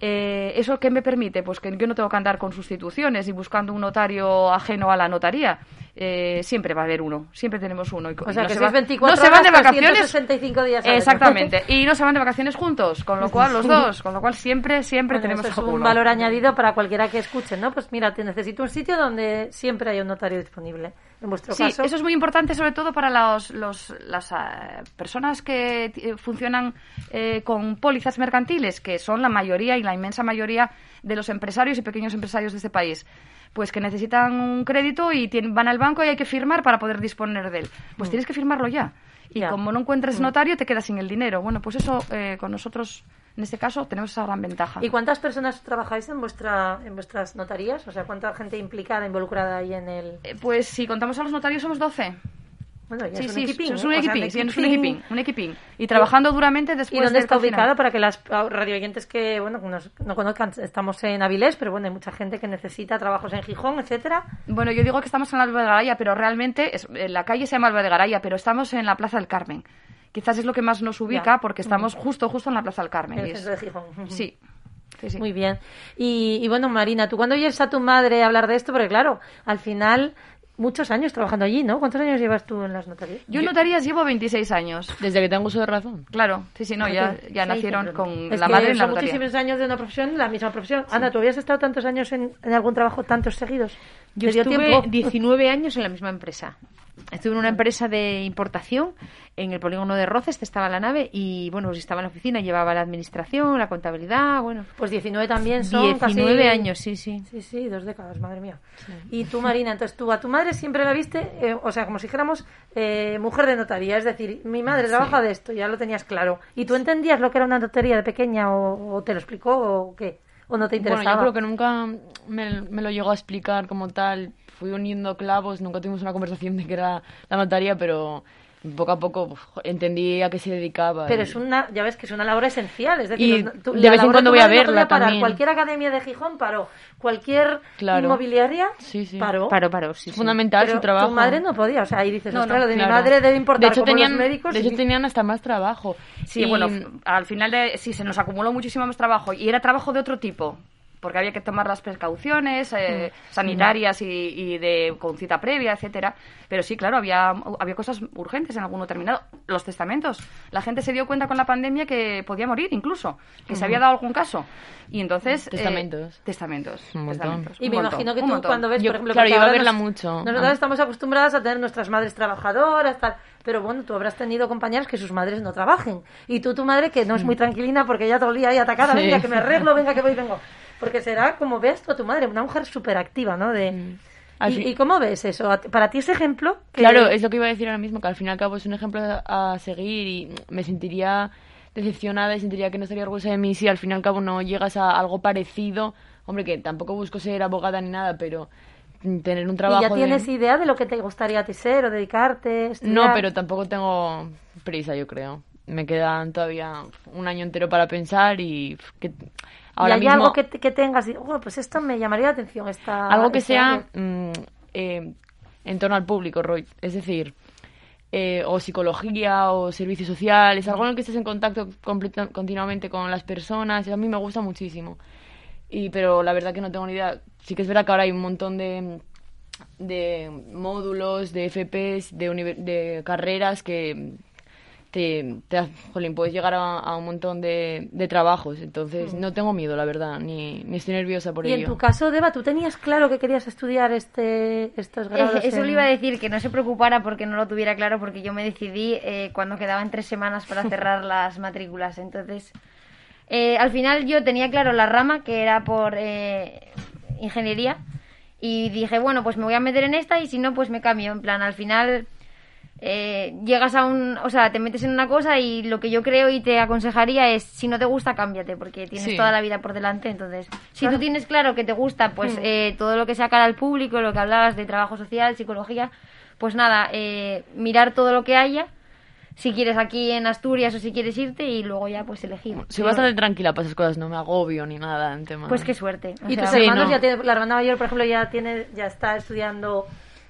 S3: Eh, ¿Eso qué me permite? Pues que yo no tengo que andar con sustituciones y buscando un notario ajeno a la notaría. Eh, siempre va a haber uno, siempre tenemos uno. Y,
S1: O sea,
S3: no
S1: que
S3: se
S1: sois
S3: va-
S1: 24
S3: no se van de vacaciones.
S1: 365 días año.
S3: Exactamente. Y no se van de vacaciones juntos, con lo cual los dos, con lo cual siempre, siempre
S1: Bueno,
S3: tenemos
S1: eso es un
S3: uno.
S1: valor añadido para cualquiera que escuche, ¿no? Pues mira, te necesito un sitio donde siempre haya un notario disponible. En vuestro
S3: Sí,
S1: caso,
S3: eso es muy importante sobre todo para los, los- las eh, personas que eh, funcionan eh, con pólizas mercantiles, que son la mayoría y la inmensa mayoría de los empresarios y pequeños empresarios de este país. Pues que necesitan un crédito y tienen- van al banco y hay que firmar para poder disponer de él. Pues tienes que firmarlo ya. Y
S1: Ya.
S3: como no encuentres notario, te quedas sin el dinero. Bueno, pues eso eh, con nosotros, en este caso, tenemos esa gran ventaja.
S1: ¿Y cuántas personas trabajáis en vuestra en vuestras notarías? O sea, ¿cuánta gente implicada, involucrada ahí en el...?
S3: Eh, Pues si contamos a los notarios somos 12.
S1: Bueno, ya
S3: Sí,
S1: es un
S3: sí,
S1: equipín,
S3: es
S1: ¿eh?
S3: un equipín, un
S1: equipín.
S3: Y trabajando duramente después
S1: ¿Y dónde está ubicada para que las radioyentes que, bueno, que nos- no conozcan, estamos en Avilés, pero bueno, hay mucha gente que necesita trabajos en Gijón, etcétera.
S3: Bueno, yo digo que estamos en la Alba de Garaya, pero realmente es, en la calle se llama Alba de Garaya, pero estamos en la Plaza del Carmen. Quizás es lo que más nos ubica
S1: Ya.
S3: porque estamos justo, justo en la Plaza del Carmen.
S1: En el centro de Gijón.
S3: Sí. Sí, sí.
S1: Muy bien. Y, y bueno, Marina, ¿tú cuando oyes a tu madre hablar de esto? Porque claro, al final, muchos años trabajando allí, ¿no? ¿Cuántos años llevas tú en las notarías?
S3: Yo en notarías llevo 26 años.
S4: Desde que tengo uso de razón.
S3: Claro, sí, sí, no, ya,
S1: Fíjate,
S3: ya
S1: seis,
S3: nacieron con
S1: Es
S3: la
S1: que
S3: madre en la notaría.
S1: muchísimos años de una profesión, la misma profesión. Ana, ¿tú habías estado tantos años en, en algún trabajo, tantos seguidos?
S2: Yo
S1: ¿Te dio
S2: estuve
S1: tiempo?
S2: 19 años en la misma empresa. Estuve en una empresa de importación en el polígono de Roces, estaba la nave y bueno, pues estaba en la oficina, llevaba la administración, la contabilidad, bueno.
S1: Pues 19 también son
S2: 19
S1: casi-
S2: años, sí, sí.
S1: Sí, sí, dos décadas, madre mía. Y tú, Marina, entonces tú a tu madre siempre la viste, eh, o sea, como si dijéramos eh, mujer de notaría, es decir, mi madre trabaja de esto, ya lo tenías claro. ¿Y tú entendías lo que era una notaría de pequeña o, o te lo explicó o qué? ¿O no te
S4: Bueno,
S1: interesaba?
S4: yo creo que nunca me, me lo llegó a explicar como tal. Fui uniendo clavos, nunca tuvimos una conversación de que era la notaría, pero poco a poco uf, entendí a qué se dedicaba.
S1: Pero
S4: y-
S1: es una, ya ves que es una labor esencial, es decir,
S4: Y
S1: los- tú-
S4: de vez en cuando voy a
S1: no
S4: verla
S1: parar.
S4: también.
S1: Cualquier academia de Gijón paró, cualquier
S4: Claro.
S1: inmobiliaria
S4: Sí, sí.
S1: paró.
S2: Paro, paro, sí.
S4: Es fundamental
S1: Pero
S4: su trabajo.
S1: tu madre no podía, o sea, ahí dices,
S3: No, no,
S1: lo de
S4: Claro.
S1: mi madre debe importar
S4: de hecho,
S1: como
S4: tenían,
S1: los médicos.
S4: de hecho
S1: y-
S4: tenían hasta más trabajo.
S3: Sí,
S4: Y-
S3: bueno, al final de, sí, se nos acumuló muchísimo más trabajo y era trabajo de otro tipo, porque había que tomar las precauciones eh, sanitarias y, y de con cita previa, etcétera. Pero sí, claro, había, había cosas urgentes en alguno terminado. Los testamentos. La gente se dio cuenta con la pandemia que podía morir incluso, que se había dado algún caso. Y entonces... eh,
S4: Testamentos.
S3: testamentos. Testamentos,
S1: Y
S3: un
S1: me
S3: montón,
S1: imagino que tú
S3: montón.
S1: cuando ves,
S4: Yo-
S1: por ejemplo,
S4: claro, yo iba a
S1: ahora
S4: verla
S1: nos-
S4: mucho.
S1: Nosotras
S4: Ah.
S1: estamos acostumbradas a tener nuestras madres trabajadoras, tal. Pero bueno, tú habrás tenido compañeras que sus madres no trabajen. Y tú, tu madre, que no es muy tranquilina porque ella todo el día ahí atacada,
S4: Sí.
S1: venga, que me arreglo, venga, que voy, vengo. Porque será como ves tú a tu madre, una mujer súper activa, ¿no? De...
S4: Al
S1: ¿Y, y cómo ves eso? ¿A ti- Para ti ese ejemplo... que-
S4: Claro, es lo que iba a decir ahora mismo, que al fin y al cabo es un ejemplo a seguir y me sentiría decepcionada y sentiría que no estaría orgullosa de mí si al fin y al cabo no llegas a algo parecido. Hombre, que tampoco busco ser abogada ni nada, pero mm, tener un trabajo
S1: ¿Y ya
S4: de-
S1: tienes idea de lo que te gustaría a ti ser o dedicarte?
S4: No,
S1: estudiar?
S4: pero tampoco tengo prisa, yo creo. Me quedan todavía un año entero para pensar y que ahora
S1: ¿Y hay
S4: mismo
S1: algo que, que tengas? y, Bueno, pues esto me llamaría la atención. Esta,
S4: algo que
S1: este
S4: sea mm, eh, en torno al público, Roy. Es decir, eh, o psicología o servicio social, es algo en el que estés en contacto continuamente con las personas, y a mí me gusta muchísimo. Y, pero la verdad que no tengo ni idea. Sí que es verdad que ahora hay un montón de, de módulos, de FPs, de, de carreras que te, te- jolín, puedes llegar a, a un montón de, de trabajos. Entonces no tengo miedo, la verdad, ni, ni estoy nerviosa por
S1: Y
S4: ello.
S1: en tu caso, Deba, ¿tú tenías claro que querías estudiar este, estos grados?
S5: Eh, Eso
S1: en-
S5: le iba a decir, que no se preocupara porque no lo tuviera claro, porque yo me decidí eh, cuando quedaban tres semanas para cerrar las matrículas. Entonces, eh, al final yo tenía claro la rama, que era por eh, ingeniería, y dije, bueno, pues me voy a meter en esta y si no, pues me cambio. En plan, al final eh, llegas a un, o sea, te metes en una cosa y lo que yo creo y te aconsejaría es, si no te gusta, cámbiate, porque tienes
S4: Sí.
S5: toda la vida por delante. Entonces, si tú tienes claro que te gusta, pues eh, todo lo que sea cara al público, lo que hablabas de trabajo social, psicología, pues nada, eh, mirar todo lo que haya. Si quieres aquí en Asturias o si quieres irte y luego ya pues elegir.
S4: Soy bastante tranquila para esas cosas, no me agobio ni nada en tema.
S5: Pues qué suerte. O
S1: Y
S5: sea,
S1: tus
S4: Sí,
S1: hermanos
S4: no.
S1: ya tienen, la hermana mayor, por ejemplo, ya tiene, ya está estudiando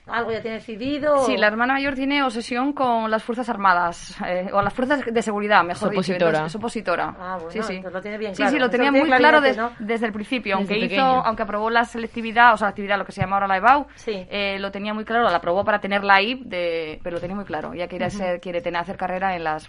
S1: algo, ya tiene decidido.
S3: Sí, la hermana mayor tiene obsesión con las Fuerzas Armadas, eh, o las Fuerzas de Seguridad, mejor
S4: Es
S3: dicho.
S4: opositora.
S3: Es opositora.
S1: Ah, bueno,
S3: sí, sí.
S1: lo tiene bien
S3: Sí,
S1: claro.
S3: sí, lo tenía
S1: lo tiene
S3: muy claro des-
S1: ¿no?
S3: desde el principio.
S4: Desde
S3: Aunque hizo, aunque aprobó la selectividad, o sea, la actividad, lo que se llama ahora la EBAU,
S1: Sí.
S3: eh, lo tenía muy claro, la aprobó para tenerla ahí, de, pero lo tenía muy claro. Ella quiere, ser, quiere tener, hacer carrera en las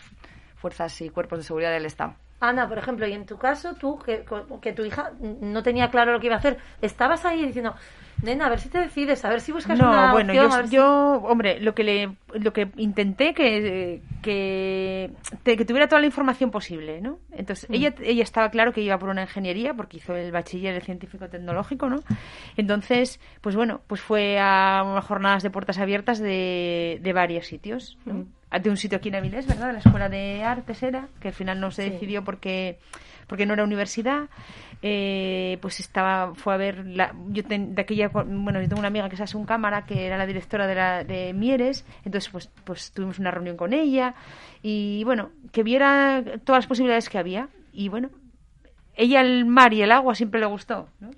S3: fuerzas y cuerpos de seguridad del Estado.
S1: Ana, por ejemplo, y en tu caso, tú, que, que tu hija no tenía claro lo que iba a hacer, estabas ahí diciendo, nena, a ver si te decides, a ver si buscas
S2: No,
S1: una
S2: bueno,
S1: opción, a
S2: yo,
S1: ver si-".
S2: yo, hombre, lo que le, lo que intenté que, que, te- que tuviera toda la información posible, ¿no? Entonces, ella, ella estaba claro que iba por una ingeniería porque hizo el bachiller el científico tecnológico, ¿no? Entonces, pues bueno, pues fue a unas jornadas de puertas abiertas de, de varios sitios, ¿no? De un sitio aquí en Avilés, ¿verdad? De la Escuela de Artes era, que al final no se decidió porque porque no era universidad eh, pues estaba fue a ver la, yo ten- de aquella bueno yo tengo una amiga que es un cámara que era la directora de, la, de Mieres entonces pues pues tuvimos una reunión con ella y bueno que viera todas las posibilidades que había y bueno ella el mar y el agua siempre le gustó ¿no?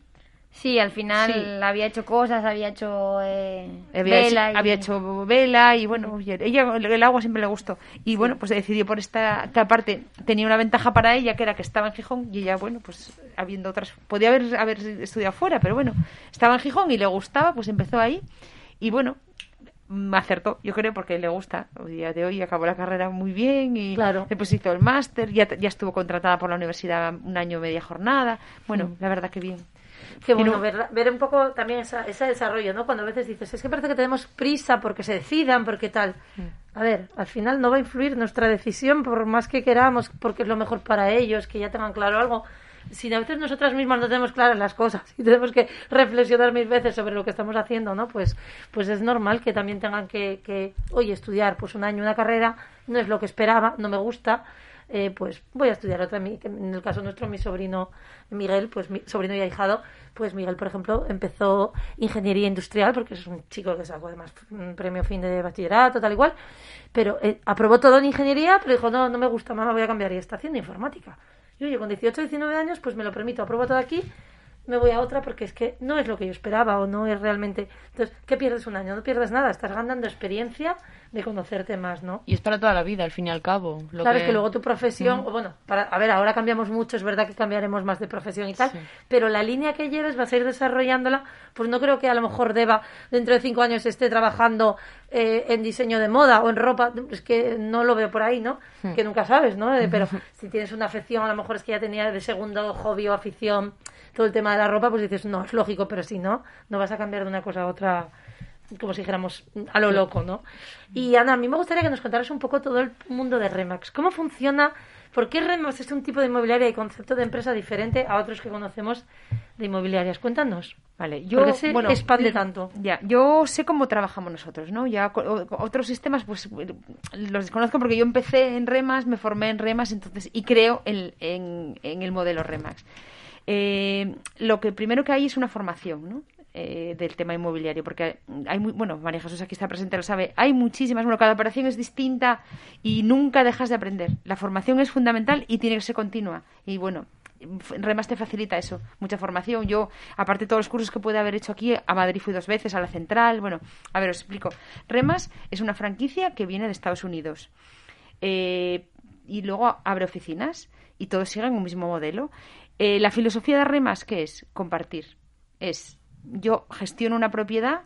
S5: Sí, al final
S2: Sí.
S5: había hecho cosas, había hecho eh,
S2: había,
S5: vela.
S2: hecho,
S5: y-
S2: había hecho vela y bueno ella el, agua siempre le gustó y bueno pues decidió por esta que aparte tenía una ventaja para ella que era que estaba en Gijón y ella bueno pues habiendo otras podía haber haber estudiado fuera pero bueno estaba en Gijón y le gustaba pues empezó ahí y bueno mm, acertó, yo creo, porque le gusta. El día de hoy acabó la carrera muy bien y
S1: Claro.
S2: después hizo el máster, ya, ya estuvo contratada por la universidad un año media jornada. Bueno, la verdad que bien.
S1: Qué bueno,
S2: un-
S1: ver, ver un poco también esa, ese desarrollo, ¿no? Cuando a veces dices, es que parece que tenemos prisa porque se decidan, porque tal. A ver, al final no va a influir nuestra decisión por más que queramos, porque es lo mejor para ellos, que ya tengan claro algo. Si a veces nosotras mismas no tenemos claras las cosas y tenemos que reflexionar mil veces sobre lo que estamos haciendo, ¿no? Pues, pues es normal que también tengan que, que, oye, estudiar pues un año una carrera, no es lo que esperaba, no me gusta, eh, pues voy a estudiar otra. En el caso nuestro, mi sobrino Miguel, pues mi sobrino y ahijado, pues Miguel, por ejemplo, empezó ingeniería industrial, porque es un chico que sacó además un premio fin de bachillerato, tal igual, pero eh, aprobó todo en ingeniería, pero dijo, no, no me gusta, mamá, voy a cambiar y está haciendo informática. Y oye, con 18 19 años, pues me lo permito, apruebo todo aquí, me voy a otra porque es que no es lo que yo esperaba o no es realmente... Entonces, ¿qué pierdes un año? No pierdes nada, estás ganando experiencia de conocerte más, ¿no?
S4: Y es para toda la vida, al fin y al cabo. Lo
S1: claro, es que luego tu profesión, o bueno, para, a ver, ahora cambiamos mucho, es verdad que cambiaremos más de profesión y tal,
S4: Sí.
S1: pero la línea que lleves vas a ir desarrollándola, pues no creo que a lo mejor deba dentro de cinco años esté trabajando eh, en diseño de moda o en ropa, es que no lo veo por ahí, ¿no? Que nunca sabes, ¿no? Eh, Pero si tienes una afección, a lo mejor es que ya tenía de segundo hobby o afición todo el tema de la ropa, pues dices, no, es lógico, pero si no, no vas a cambiar de una cosa a otra como si dijéramos a lo loco, ¿no? Y Ana, a mí me gustaría que nos contaras un poco todo el mundo de Remax. ¿Cómo funciona? ¿Por qué Remax es un tipo de inmobiliaria y concepto de empresa diferente a otros que conocemos de inmobiliarias? Cuéntanos.
S2: Vale, yo
S1: ¿Por qué se
S2: bueno,
S1: expande tanto?
S2: Ya, yo sé cómo trabajamos nosotros, ¿no? Ya otros sistemas, pues los desconozco porque yo empecé en Remas, me formé en Remas, entonces y creo en, en- en el modelo Remax. Eh, lo que primero que hay es una formación, ¿no? Eh, del tema inmobiliario, porque hay muy, bueno, María Jesús aquí está presente, lo sabe, hay muchísimas, bueno, cada operación es distinta y nunca dejas de aprender. La formación es fundamental y tiene que ser continua. Y bueno, Remas te facilita eso, mucha formación. Yo, aparte de todos los cursos que puede haber hecho aquí, a Madrid fui dos veces, a la central. Bueno, a ver, os explico. Remas es una franquicia que viene de Estados Unidos. Eh, y luego abre oficinas y todos siguen un mismo modelo. Eh, la filosofía de Remas, ¿qué es? Compartir. Es, yo gestiono una propiedad,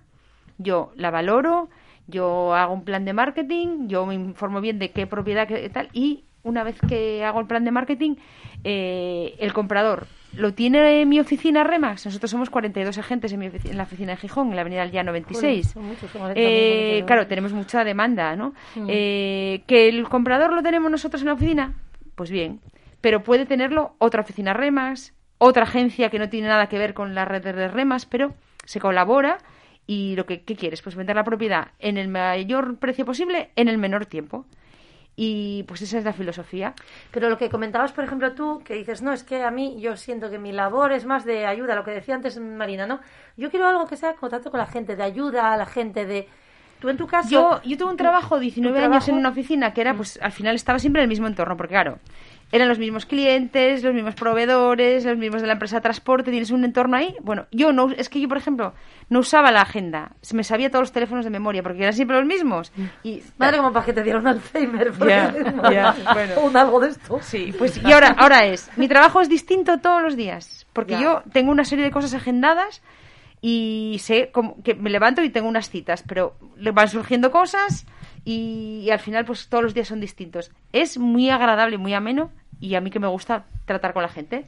S2: yo la valoro, yo hago un plan de marketing, yo me informo bien de qué propiedad, qué tal, y una vez que hago el plan de marketing, eh, el comprador lo tiene en mi oficina Remax. Nosotros somos 42 agentes en, mi en la oficina de Gijón, en la avenida del 96. eh, claro, tenemos mucha demanda, ¿no? Mm. Eh, que el comprador lo tenemos nosotros en la oficina, pues bien. Pero puede tenerlo otra oficina Remax, otra agencia que no tiene nada que ver con la red de Remas, pero se colabora y lo que ¿qué quieres, pues vender la propiedad en el mayor precio posible en el menor tiempo. Y pues esa es la filosofía.
S1: Pero lo que comentabas, por ejemplo, tú, que dices, no, es que a mí yo siento que mi labor es más de ayuda, lo que decía antes Marina, ¿no? Yo quiero algo que sea contacto con la gente, de ayuda a la gente, de... Tú en tu caso...
S2: Yo, yo tuve un trabajo, 19 años en una oficina, que era, pues al final estaba siempre en el mismo entorno, porque claro, eran los mismos clientes, los mismos proveedores, los mismos de la empresa de transporte, tienes un entorno ahí. Bueno, yo no, es que yo, por ejemplo, no usaba la agenda, me sabía todos los teléfonos de memoria porque eran siempre los mismos. Y,
S1: Madre, como para que te diera un Alzheimer. O un algo de esto.
S2: Sí, pues y ahora, ahora es, mi trabajo es distinto todos los días, porque yo tengo una serie de cosas agendadas y sé como que me levanto y tengo unas citas, pero le van surgiendo cosas y, y, al final pues todos los días son distintos. Es muy agradable, muy ameno y a mí que me gusta tratar con la gente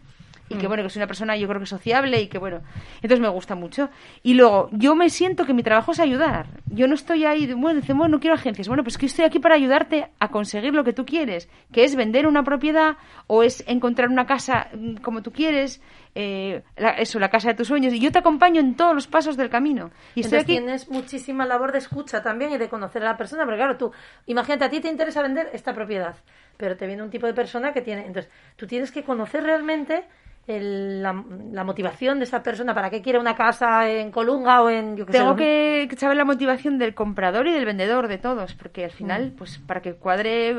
S2: y que mm. bueno, que soy una persona yo creo que sociable y que bueno, entonces me gusta mucho. Y luego, yo me siento que mi trabajo es ayudar. Yo no estoy ahí, bueno, dice, bueno, no quiero agencias. Bueno, pues que estoy aquí para ayudarte a conseguir lo que tú quieres, que es vender una propiedad o es encontrar una casa mm, como tú quieres, eh, eso, la casa de tus sueños. Y yo te acompaño en todos los pasos del camino. Y
S1: estoy aquí... tienes muchísima labor de escucha también y de conocer a la persona, porque claro, tú, imagínate, a ti te interesa vender esta propiedad pero te viene un tipo de persona que tiene. Entonces, tú tienes que conocer realmente la, motivación de esa persona, para qué quiere una casa en Colunga o en...
S2: Yo Tengo que saber la motivación del comprador y del vendedor, de todos, porque al final, mm. pues para que cuadre,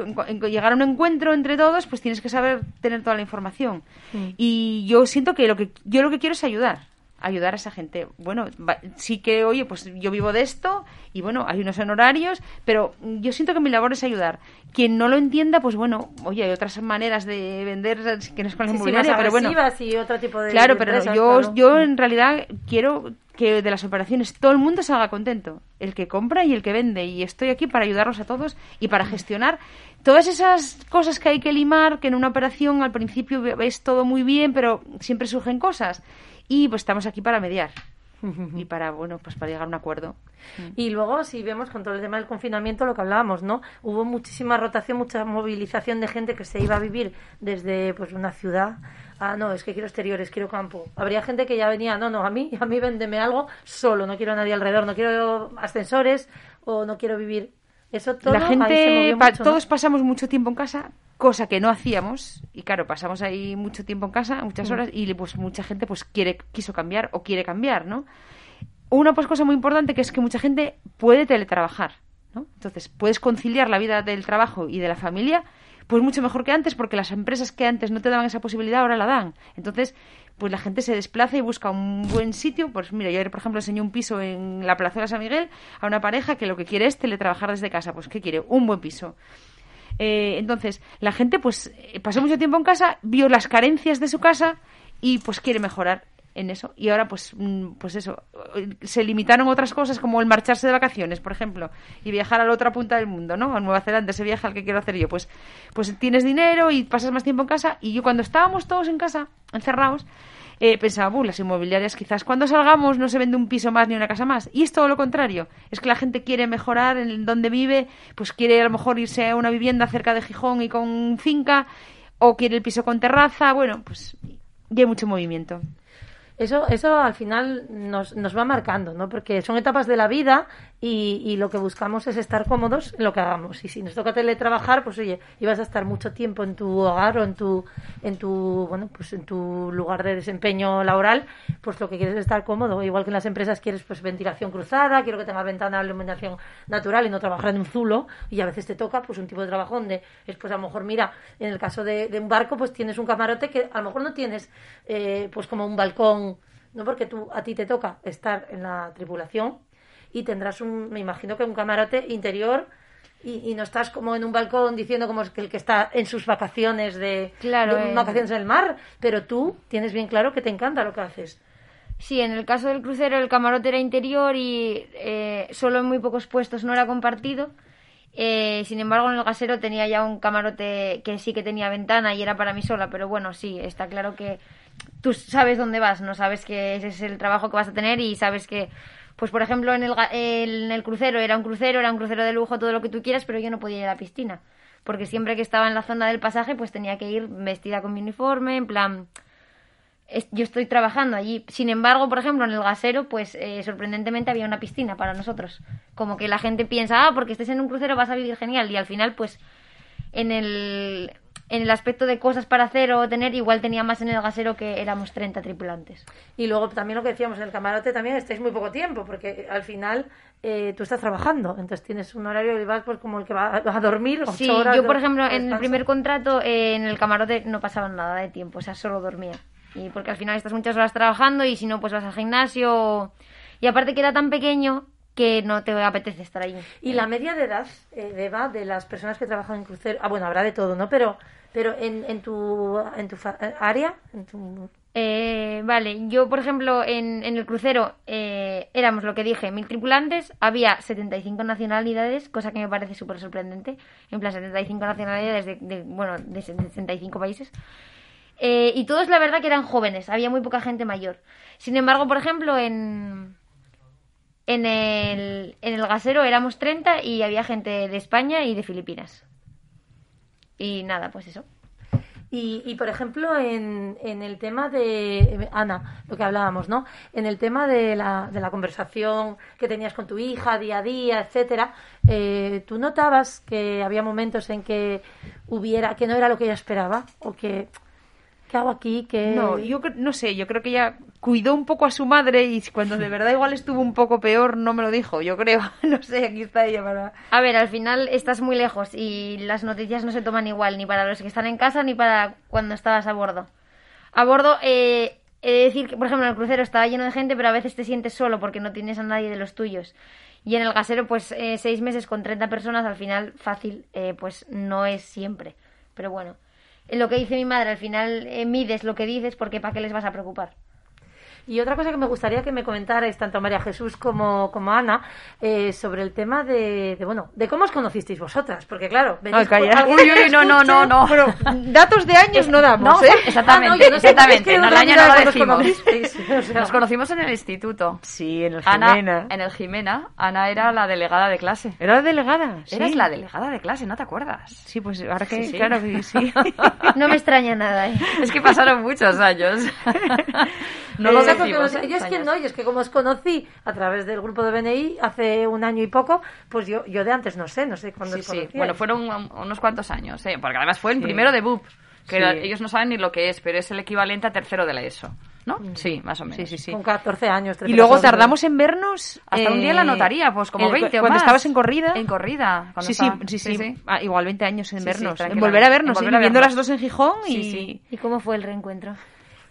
S2: llegar a un encuentro entre todos, pues tienes que saber tener toda la información. Mm. Y yo siento que lo que yo lo que quiero es ayudar ayudar a esa gente. Bueno, sí que, oye, pues yo vivo de esto y bueno, hay unos honorarios, pero yo siento que mi labor es ayudar. Quien no lo entienda, pues bueno, oye, hay otras maneras de vender que no es con la inmobiliaria, pero bueno.
S1: y otro tipo de
S2: Claro, pero yo, yo en realidad quiero que de las operaciones todo el mundo salga contento, el que compra y el que vende, y estoy aquí para ayudarlos a todos y para gestionar todas esas cosas que hay que limar, que en una operación al principio ves todo muy bien, pero siempre surgen cosas y pues estamos aquí para mediar. Y para bueno pues para llegar a un acuerdo.
S1: Y luego si vemos con todo el tema del confinamiento lo que hablábamos no hubo muchísima rotación mucha movilización de gente que se iba a vivir desde pues una ciudad. Ah no es que quiero exteriores quiero campo. Habría gente que ya venía no no a mí a mí véndeme algo solo no quiero a nadie alrededor no quiero ascensores o no quiero vivir eso todo
S2: la gente todos pasamos mucho tiempo en casa cosa que no hacíamos y claro pasamos ahí mucho tiempo en casa muchas mm. horas y pues mucha gente pues quiere quiso cambiar o quiere cambiar no una pues cosa muy importante que es que mucha gente puede teletrabajar no entonces puedes conciliar la vida del trabajo y de la familia pues mucho mejor que antes porque las empresas que antes no te daban esa posibilidad ahora la dan entonces pues la gente se desplaza y busca un buen sitio. Pues mira, yo por ejemplo enseñé un piso en la Plaza de San Miguel a una pareja que lo que quiere es teletrabajar desde casa. Pues ¿qué quiere? Un buen piso. Eh, entonces, la gente pues eh, pasó mucho tiempo en casa, vio las carencias de su casa y pues quiere mejorar en eso. Y ahora, pues, mm, pues eso, se limitaron otras cosas como el marcharse de vacaciones, por ejemplo, y viajar a la otra punta del mundo, ¿no? A Nueva Zelanda, ese viaje al que quiero hacer yo. Pues, pues tienes dinero y pasas más tiempo en casa. Y yo cuando estábamos todos en casa, encerrados, eh, pensaba, las inmobiliarias quizás cuando salgamos no se vende un piso más ni una casa más. Y es todo lo contrario. Es que la gente quiere mejorar en donde vive, pues quiere a lo mejor irse a una vivienda cerca de Gijón y con finca, o quiere el piso con terraza. Bueno, pues ya hay mucho movimiento.
S1: Eso, eso al final nos, nos va marcando, ¿no? Porque son etapas de la vida y, y lo que buscamos es estar cómodos en lo que hagamos. Y si nos toca teletrabajar, pues oye, y vas a estar mucho tiempo en tu hogar o en tu, en tu, bueno, pues en tu lugar de desempeño laboral, pues lo que quieres es estar cómodo. Igual que en las empresas quieres pues ventilación cruzada, quiero que tenga ventana de iluminación natural y no trabajar en un zulo. Y a veces te toca pues un tipo de trabajo donde es pues a lo mejor, mira, en el caso de, de un barco, pues tienes un camarote que a lo mejor no tienes eh, pues como un balcón no porque tú a ti te toca estar en la tripulación y tendrás un, me imagino que un camarote interior y, y no estás como en un balcón diciendo como el que está en sus vacaciones de,
S5: Claro,
S1: de
S5: eh.
S1: vacaciones del mar, pero tú tienes bien claro que te encanta lo que haces.
S5: Sí, en el caso del crucero el camarote era interior y eh, solo en muy pocos puestos no era compartido. Eh, sin embargo, en el gasero tenía ya un camarote que sí que tenía ventana y era para mí sola, pero bueno, sí, está claro que tú sabes dónde vas, no sabes que ese es el trabajo que vas a tener y sabes que, pues por ejemplo, en el, en el crucero era un crucero, era un crucero de lujo, todo lo que tú quieras, pero yo no podía ir a la piscina, porque siempre que estaba en la zona del pasaje, pues tenía que ir vestida con mi uniforme, en plan, yo estoy trabajando allí. Sin embargo, por ejemplo, en el gasero, pues eh, sorprendentemente había una piscina para nosotros. Como que la gente piensa, ah, porque estés en un crucero vas a vivir genial. Y al final, pues, en el, en el aspecto de cosas para hacer o tener, igual tenía más en el gasero que éramos 30 tripulantes.
S1: Y luego también lo que decíamos en el camarote también estáis muy poco tiempo, porque al final eh, tú estás trabajando, entonces tienes un horario y vas pues como el que va a dormir ocho
S5: Sí,
S1: horas
S5: yo, por ejemplo, en el primer contrato, eh, en el camarote no pasaba nada de tiempo, o sea, solo dormía. Y porque al final estás muchas horas trabajando y si no, pues vas al gimnasio. Y aparte que era tan pequeño que no te apetece estar allí.
S1: Y la media de edad, eh, de Eva, de las personas que trabajan en crucero, ah, bueno, habrá de todo, ¿no? Pero, pero en, en tu, en tu eh, área, en tu...
S5: Eh, vale, yo por ejemplo en, en el crucero eh, éramos lo que dije, mil tripulantes, había 75 nacionalidades, cosa que me parece súper sorprendente, en plan 75 nacionalidades de, de, bueno, de 65 países. Eh, y todos la verdad que eran jóvenes, había muy poca gente mayor. Sin embargo, por ejemplo, en, en, el, en el gasero éramos 30 y había gente de España y de Filipinas. Y nada, pues eso.
S1: Y, y por ejemplo, en, en el tema de, Ana, lo que hablábamos, ¿no? En el tema de la, de la conversación que tenías con tu hija día a día, etcétera, eh, ¿tú notabas que había momentos en que hubiera, que no era lo que ella esperaba? O que, ¿qué hago aquí? Que...
S2: No, yo no sé, yo creo que ella cuidó un poco a su madre y cuando de verdad igual estuvo un poco peor no me lo dijo, yo creo. No sé, aquí está ella para...
S5: A ver, al final estás muy lejos y las noticias no se toman igual, ni para los que están en casa ni para cuando estabas a bordo. A bordo, eh, he de decir que, por ejemplo, en el crucero estaba lleno de gente, pero a veces te sientes solo porque no tienes a nadie de los tuyos. Y en el gasero, pues eh, seis meses con 30 personas, al final fácil, eh, pues no es siempre. Pero bueno, eh, lo que dice mi madre, al final eh, mides lo que dices porque ¿para qué les vas a preocupar?
S1: Y otra cosa que me gustaría que me comentarais, tanto María Jesús como, como Ana, eh, sobre el tema de, de, bueno, de cómo os conocisteis vosotras. Porque claro, venís
S2: calla.
S1: por-
S3: Uy, uy, no, no, no, no.
S2: Bueno, datos de años no damos,
S3: No,
S2: ¿eh?
S3: exactamente,
S1: Ah, no, yo no sé,
S3: exactamente.
S1: es que
S3: no, el año no lo decimos.
S1: conocisteis, o sea.
S3: Nos conocimos en el instituto.
S2: Sí, en el
S3: Ana,
S2: Jimena.
S3: en el Jimena, Ana era la delegada de clase.
S2: ¿Era la delegada? Sí.
S3: Eras la delegada de clase, ¿no te acuerdas?
S2: Sí, pues ahora que,
S3: Sí, sí.
S2: claro que sí.
S5: No me extraña nada, ¿eh?
S3: Es que pasaron muchos años. no
S1: Eh,
S3: lo ¿eh?
S1: yo es que no, yo es que como os conocí a través del grupo de BNI hace un año y poco, pues yo, yo de antes no sé, no sé cuándo
S3: Sí,
S1: os
S3: sí. Bueno, fueron un- unos cuantos años, ¿eh? porque además fue el primero de BUP. Que era- ellos no saben ni lo que es, pero es el equivalente a tercero de la ESO, ¿no? Sí, más o menos.
S2: Sí, sí, sí.
S1: Con 14 años. 13,
S2: Y luego
S1: 14.
S2: tardamos en vernos...
S3: Hasta un día en la
S2: eh,
S3: notaría, pues como
S2: en-
S3: 20 o
S2: Cuando
S3: más.
S2: estabas en corrida.
S3: En corrida. cuando
S2: Sí, sí,
S3: estaba-
S2: sí, sí, Ah, igual 20 años en
S3: Sí, sí,
S2: vernos. en volver a vernos,
S3: En
S2: sí,
S3: volver a
S2: viviendo las dos en Gijón y...
S5: ¿Y cómo fue el reencuentro?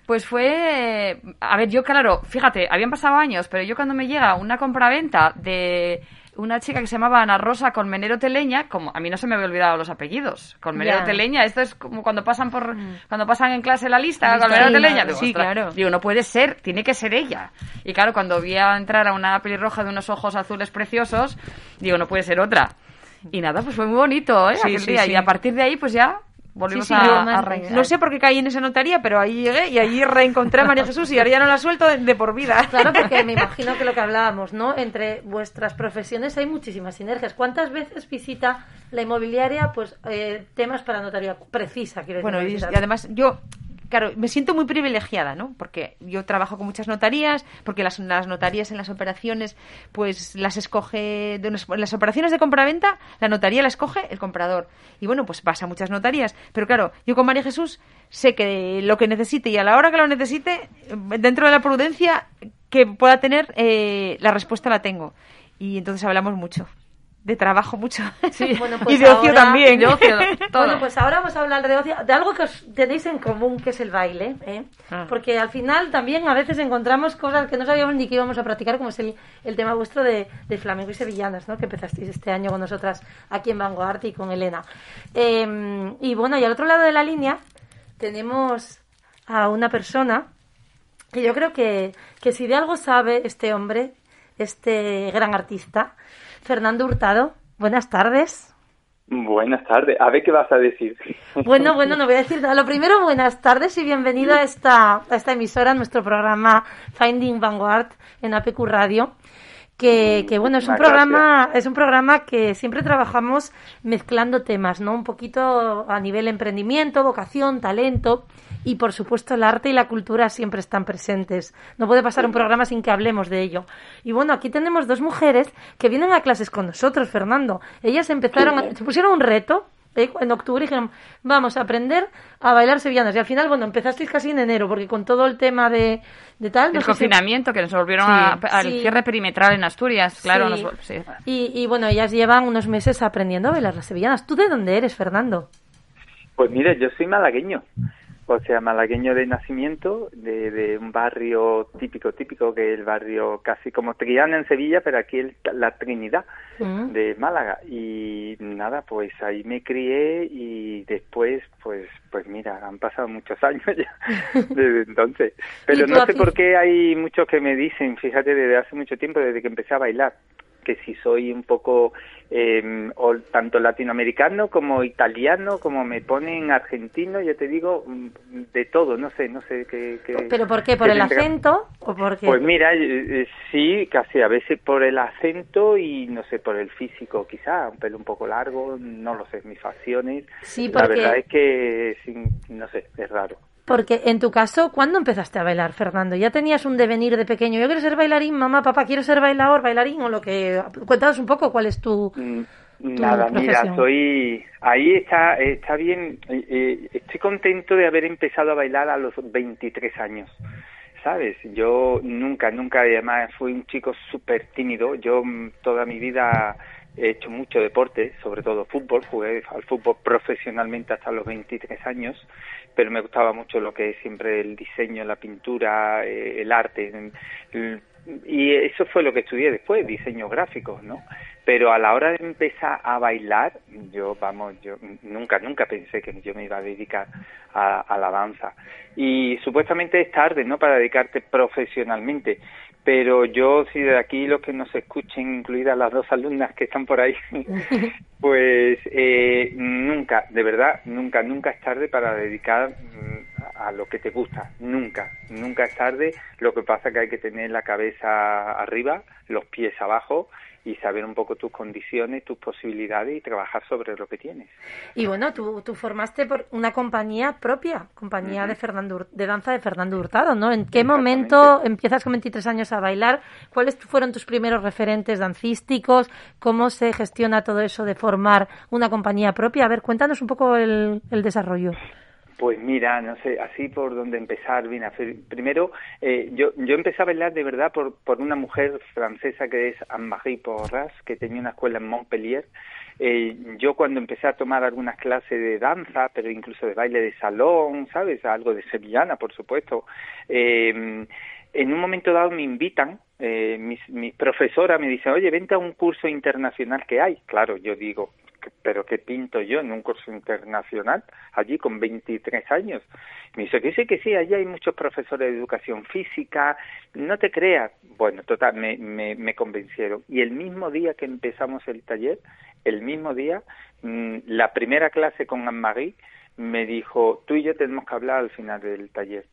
S3: Pues fue, a ver, yo claro, fíjate, habían pasado años, pero yo cuando me llega una compraventa de una chica que se llamaba Ana Rosa Colmenero Teleña, como a mí no se me había olvidado los apellidos, Colmenero
S5: Ya.
S3: Teleña, esto es como cuando pasan por cuando pasan en clase la lista, Colmenero Teleña, digo,
S2: Sí,
S3: "Ostras",
S2: claro.
S3: digo, no puede ser, tiene que ser ella. Y claro, cuando vi a entrar a una pelirroja de unos ojos azules preciosos, digo, no puede ser otra. Y nada, pues fue muy bonito, ¿eh?
S2: Sí,
S3: aquel
S2: sí,
S3: día.
S2: sí.
S3: Y a partir de ahí, pues ya volvimos
S2: Sí, sí,
S3: a.
S2: No sé por qué caí en esa notaría, pero ahí llegué y allí reencontré a María Jesús y ahora ya no la suelto de, de por vida.
S1: Claro, porque me imagino que lo que hablábamos, ¿no? Entre vuestras profesiones hay muchísimas sinergias. ¿Cuántas veces visita la inmobiliaria, pues, eh, temas para notaría precisa, quiero decir?
S2: Bueno, y además yo claro, me siento muy privilegiada, ¿no? Porque yo trabajo con muchas notarías, porque las, las notarías en las operaciones, pues las escoge, de en las operaciones de compraventa, la notaría la escoge el comprador. Y bueno, pues pasa muchas notarías. Pero claro, yo con María Jesús sé que lo que necesite y a la hora que lo necesite, dentro de la prudencia que pueda tener, eh, la respuesta la tengo. Y entonces hablamos mucho. De trabajo mucho.
S1: Bueno,
S2: y de ocio
S1: ahora-
S2: también.
S3: de ocio, todo.
S1: Bueno, pues ahora vamos a hablar de ocio, de algo que os tenéis en común, que es el baile, ¿eh?
S2: Ah.
S1: Porque al final también a veces encontramos cosas que no sabíamos ni que íbamos a practicar, como es el, el tema vuestro de, de flamenco y sevillanas, ¿no? Que empezasteis este año con nosotras aquí en Vanguard y con Elena. Eh, y bueno, y al otro lado de la línea tenemos a una persona que yo creo que, que si de algo sabe este hombre, este gran artista, Fernando Hurtado. Buenas tardes.
S6: Buenas tardes. A ver qué vas a decir.
S1: Bueno, bueno, no voy a decir nada. Lo primero, buenas tardes y bienvenido a esta, a esta emisora, a nuestro programa Finding Vanguard en APQ Radio. Que, que bueno, es un programa, es un programa que siempre trabajamos mezclando temas, ¿no? Un poquito a nivel emprendimiento, vocación, talento y por supuesto el arte y la cultura siempre están presentes. No puede pasar un programa sin que hablemos de ello. Y bueno, aquí tenemos dos mujeres que vienen a clases con nosotros, Fernando. Ellas empezaron, a- se pusieron un reto ¿eh? en octubre y dijeron, vamos a aprender a bailar sevillanas. Y al final, bueno, empezasteis casi en enero, porque con todo el tema de, de tal... no
S3: el
S1: si-
S3: confinamiento que nos volvieron
S2: Sí,
S3: a- al
S1: sí.
S3: cierre perimetral en Asturias, claro.
S1: Sí.
S3: nos.
S1: Y, y bueno, ellas llevan unos meses aprendiendo a bailar las sevillanas. ¿Tú de dónde eres, Fernando?
S6: Pues mire, yo soy malagueño. O sea, malagueño de nacimiento, de, de un barrio típico, típico, que es el barrio casi como Triana en Sevilla, pero aquí es la Trinidad
S1: Mm.
S6: de Málaga. Y nada, pues ahí me crié y después, pues, pues mira, han pasado muchos años ya desde entonces. Pero
S1: ¿Y
S6: no sé por qué hay muchos que me dicen, fíjate, desde hace mucho tiempo, desde que empecé a bailar, que si soy un poco eh, o tanto latinoamericano como italiano, como me ponen argentino, yo te digo, mm, de todo, no sé, no sé qué... qué-
S1: ¿Pero por qué? ¿Por el acento o por qué?
S6: Pues mira, eh, eh, sí, casi a veces por el acento y no sé, por el físico quizá, un pelo un poco largo, no lo sé, mis facciones.
S1: Sí,
S6: La
S1: porque-
S6: verdad es que, no sé, es raro.
S1: Porque en tu caso, ¿cuándo empezaste a bailar, Fernando? ¿Ya tenías un devenir de pequeño? Yo quiero ser bailarín, mamá, papá, quiero ser bailador, bailarín o lo que... Cuéntanos un poco cuál es tu...
S6: Mm,
S1: tu
S6: Nada, mira, soy ahí está está bien. eh, eh, estoy contento de haber empezado a bailar a los 23 años. ¿Sabes? Yo nunca, nunca, además fui un chico súper tímido. Yo mm, toda mi vida he hecho mucho deporte, sobre todo fútbol. Jugué al fútbol profesionalmente hasta los 23 años, pero me gustaba mucho lo que es siempre el diseño, la pintura, eh, el arte. Y eso fue lo que estudié después, diseño gráfico, ¿no? Pero a la hora de empezar a bailar, yo, vamos, yo nunca, nunca pensé que yo me iba a dedicar a, a la danza. Y supuestamente es tarde, ¿no?, para dedicarte profesionalmente. Pero yo, si de aquí los que nos escuchen, incluidas las dos alumnas que están por ahí, pues eh, nunca, de verdad, nunca, nunca es tarde para dedicar mm, a lo que te gusta. Nunca, nunca es tarde. Lo que pasa es que hay que tener la cabeza arriba, los pies abajo y saber un poco tus condiciones, tus posibilidades y trabajar sobre lo que tienes.
S1: Y bueno, tú, tú formaste por una compañía propia, compañía de Fernando de danza de Fernando Hurtado, ¿no? ¿En qué momento empiezas con 23 años a bailar? ¿Cuáles fueron tus primeros referentes dancísticos? ¿Cómo se gestiona todo eso de formar una compañía propia? A ver, cuéntanos un poco el, el desarrollo.
S6: Pues mira, no sé, así por donde empezar, bien, primero, eh, yo, yo empecé a bailar de verdad por, por una mujer francesa que es Anne-Marie Porras, que tenía una escuela en Montpellier. Eh, yo cuando empecé a tomar algunas clases de danza, pero incluso de baile de salón, ¿sabes? Algo de sevillana, por supuesto. eh, en un momento dado me invitan, eh, mis, mis profesora me dice, oye, vente a un curso internacional que hay. Claro, yo digo, "¿Qué- pero ¿qué pinto yo en un curso internacional allí con 23 años? Me dice que sí, que sí, allí hay muchos profesores de educación física, no te creas. Bueno, total, me, me, convencieron. Y el mismo día que empezamos el taller, el mismo día, mm, la primera clase con Anne-Marie me dijo, tú y yo tenemos que hablar al final del taller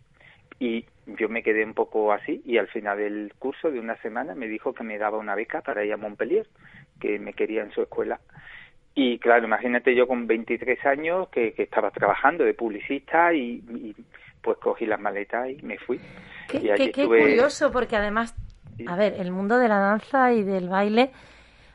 S6: y yo me quedé un poco así y al final del curso de una semana me dijo que me daba una beca para ir a Montpellier, que me quería en su escuela. Y claro, imagínate yo con 23 años que, que estaba trabajando de publicista y, y pues cogí las maletas y me fui.
S1: Qué,
S6: y allí
S1: qué- qué
S6: estuve-
S1: curioso, porque además, a ver, el mundo de la danza y del baile,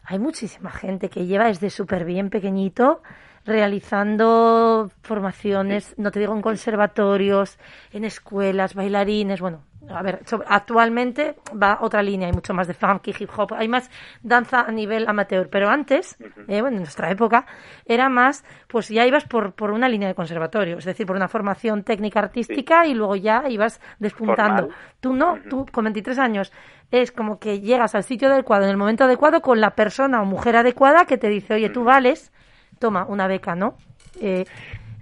S1: hay muchísima gente que lleva desde súper bien pequeñito realizando formaciones, no te digo en conservatorios, en escuelas, bailarines, bueno, a ver, actualmente va otra línea, hay mucho más de funk y hip hop, hay más danza a nivel amateur, pero antes, eh, bueno, en nuestra época, era más, pues ya ibas por, por una línea de conservatorio, es decir, por una formación técnica artística y luego ya ibas despuntando.
S6: Formal.
S1: Tú no, tú con 23 años es como que llegas al sitio adecuado en el momento adecuado con la persona o mujer adecuada que te dice, oye, tú vales, toma una beca, ¿no? Eh,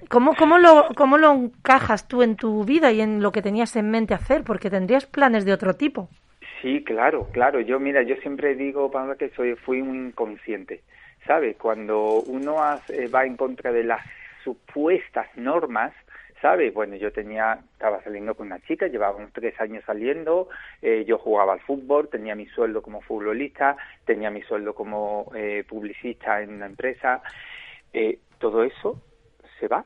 S1: ¿cómo, cómo, lo, ¿Cómo lo encajas tú en tu vida y en lo que tenías en mente hacer? Porque tendrías planes de otro tipo.
S6: Sí, claro, claro. Yo, mira, yo siempre digo, Pablo, que soy, fui un inconsciente. ¿Sabes? Cuando uno hace- va en contra de las supuestas normas, ¿sabes? Bueno, yo tenía, estaba saliendo con una chica, llevábamos tres años saliendo, eh, yo jugaba al fútbol, tenía mi sueldo como futbolista, tenía mi sueldo como eh, publicista en una empresa. Eh, todo eso se va,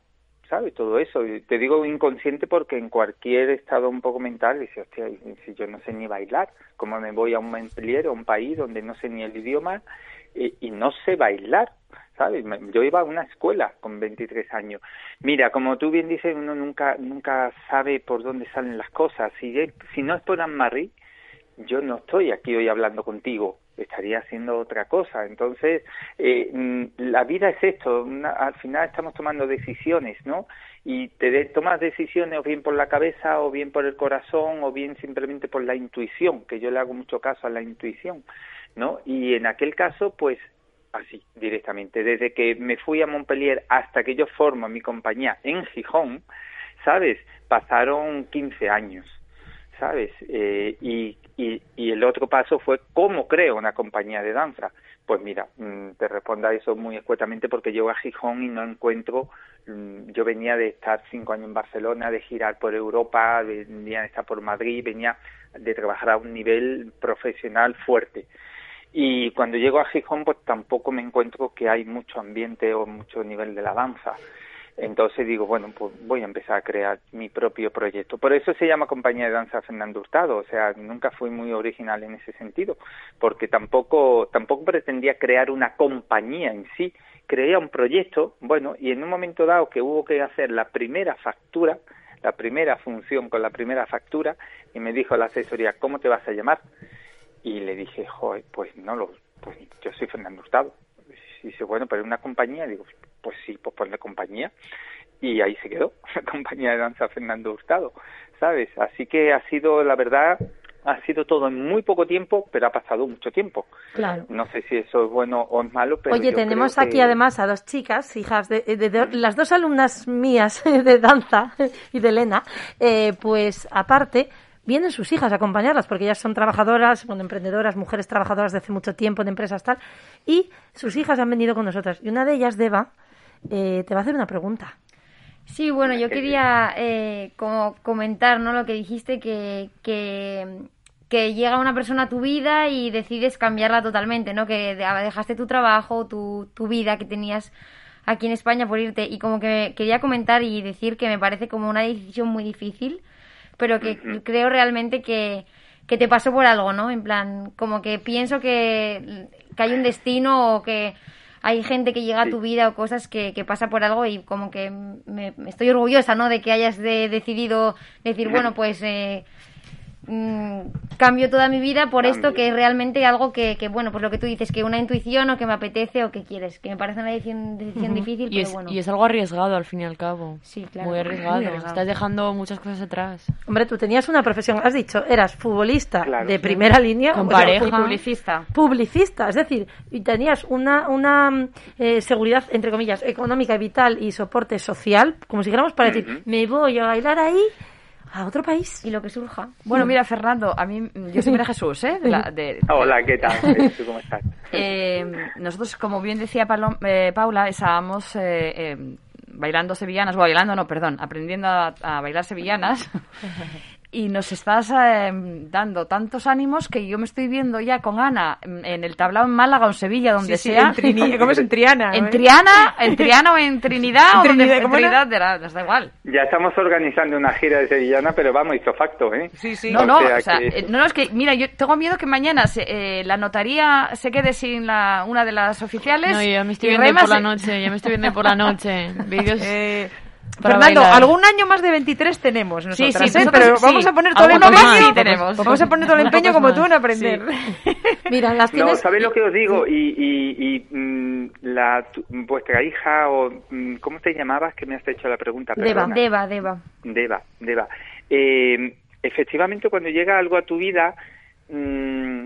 S6: ¿sabes? Todo eso. Te digo inconsciente porque en cualquier estado un poco mental dices, hostia, si yo no sé ni bailar, ¿cómo me voy a un Montpellier, a un país donde no sé ni el idioma y, y no sé bailar? ¿Sabes? Yo iba a una escuela con 23 años. Mira, como tú bien dices, uno nunca nunca sabe por dónde salen las cosas. Si, si no es por Anne-Marie, yo no estoy aquí hoy hablando contigo, estaría haciendo otra cosa. Entonces, eh, mm, la vida es esto, al final estamos tomando decisiones, ¿no? Y te de- tomas decisiones o bien por la cabeza, o bien por el corazón, o bien simplemente por la intuición, que yo le hago mucho caso a la intuición, ¿no? Y en aquel caso, pues así, directamente. Desde que me fui a Montpellier hasta que yo formo mi compañía en Gijón, ¿sabes? Pasaron 15 años. ¿Sabes? Eh, y, y, y el otro paso fue cómo creo una compañía de danza. Pues mira, mm, te respondo a eso muy escuetamente porque llego a Gijón y no encuentro, mm, yo venía de estar cinco años en Barcelona, de girar por Europa, venía de estar por Madrid, venía de trabajar a un nivel profesional fuerte. Y cuando llego a Gijón, pues tampoco me encuentro que hay mucho ambiente o mucho nivel de la danza. Entonces digo, bueno, pues voy a empezar a crear mi propio proyecto. Por eso se llama Compañía de Danza Fernando Hurtado. O sea, nunca fui muy original en ese sentido, porque tampoco, tampoco pretendía crear una compañía en sí. Creía un proyecto, bueno, y en un momento dado que hubo que hacer la primera factura, la primera función con la primera factura, y me dijo la asesoría, ¿cómo te vas a llamar? Y le dije, pues no lo, pues yo soy Fernando Hurtado. Y dice, bueno, pero una compañía, digo, pues sí, pues ponle compañía. Y ahí se quedó, la compañía de danza Fernando Hurtado, ¿sabes? Así que ha sido, la verdad, ha sido todo en muy poco tiempo, pero ha pasado mucho tiempo.
S1: Claro.
S6: No sé si eso es bueno o es malo, pero
S1: Oye,
S6: yo
S1: tenemos
S6: creo
S1: aquí
S6: que-
S1: además a dos chicas, hijas de, de- de- las dos alumnas mías de danza y de Elena, eh, pues aparte vienen sus hijas a acompañarlas porque ellas son trabajadoras, bueno, emprendedoras, mujeres trabajadoras de hace mucho tiempo en empresas tal, y sus hijas han venido con nosotras. Y una de ellas, Deva, eh, te va a hacer una pregunta.
S5: Sí, bueno, yo quería eh, como comentar, ¿no? Lo que dijiste que, que, que llega una persona a tu vida y decides cambiarla totalmente, ¿no? Que de- dejaste tu trabajo, tu, tu vida que tenías aquí en España por irte y como que quería comentar y decir que me parece como una decisión muy difícil, pero que creo realmente que, que te pasó por algo, ¿no? En plan, como que pienso que, que hay un destino o que hay gente que llega a tu vida o cosas que, que pasa por algo y como que me, me estoy orgullosa, ¿no? De que hayas de- decidido decir, bueno, pues eh, mm, cambio toda mi vida por esto, que es realmente algo que, que, bueno, pues lo que tú dices, que una intuición o que me apetece o que quieres, que me parece una decisión, decisión difícil,
S4: Y
S5: pero
S4: es,
S5: bueno.
S4: y es algo arriesgado al fin y al cabo.
S5: Sí, claro.
S4: Muy arriesgado. Estás dejando muchas cosas atrás.
S1: Hombre, tú tenías una profesión, has dicho, eras futbolista
S6: Claro,
S1: de
S6: sí.
S1: primera línea.
S4: Con
S1: o
S4: pareja.
S3: Publicista.
S1: publicista, es decir, y tenías una, una mm, eh, seguridad, entre comillas, económica y vital y soporte social, como si dijéramos para decir, me voy a bailar ahí a otro país.
S5: Y lo que surja.
S3: Bueno, mira, Fernando, a mí, yo soy María Jesús, ¿eh? De la- de-
S6: Hola, ¿qué tal? ¿Tú ¿Cómo estás?
S3: Eh, nosotros, como bien decía Palo- eh, Paula, estábamos eh, eh, bailando sevillanas, bueno, bailando no, perdón, aprendiendo a, a bailar sevillanas. y nos estás eh, dando tantos ánimos que yo me estoy viendo ya con Ana en el tablao en Málaga o en Sevilla, donde
S2: Sí, sí,
S3: sea.
S2: en Trini- ¿cómo es? En Triana,
S3: En
S2: ¿eh?
S3: Triana, en Triana o en Trinidad,
S2: En
S3: o donde- en. Trinidad, de la- nos da igual.
S6: Ya estamos organizando una gira de sevillana, pero vamos, hizo facto, ¿eh?
S2: Sí, sí.
S3: No, no,
S6: sea
S3: o sea,
S6: que-
S3: eh, no, no, es que, mira, yo tengo miedo que mañana se- eh, la notaría se quede sin la, una de las oficiales.
S4: No, yo ya me estoy viendo por la noche, ya me estoy viendo por la noche. Vídeos
S2: Eh, Fernando,
S4: bailar.
S2: algún año más de 23 tenemos
S3: Sí,
S2: nosotras,
S3: sí,
S2: ¿eh?
S3: nosotras
S2: pero
S3: sí.
S2: vamos a poner todo el empeño.
S4: sí
S3: tenemos.
S2: Vamos a poner todo el empeño como tú en aprender.
S1: Mira, las
S6: No,
S1: tienes...
S6: ¿sabéis lo que os digo? Y, y, y mm, la, tu- vuestra hija, o mm, ¿cómo te llamabas que me has hecho la pregunta?
S5: Deba,
S6: Perdona.
S5: Deba, Deba.
S6: Deba, Deba. Eh, efectivamente, cuando llega algo a tu vida, mm,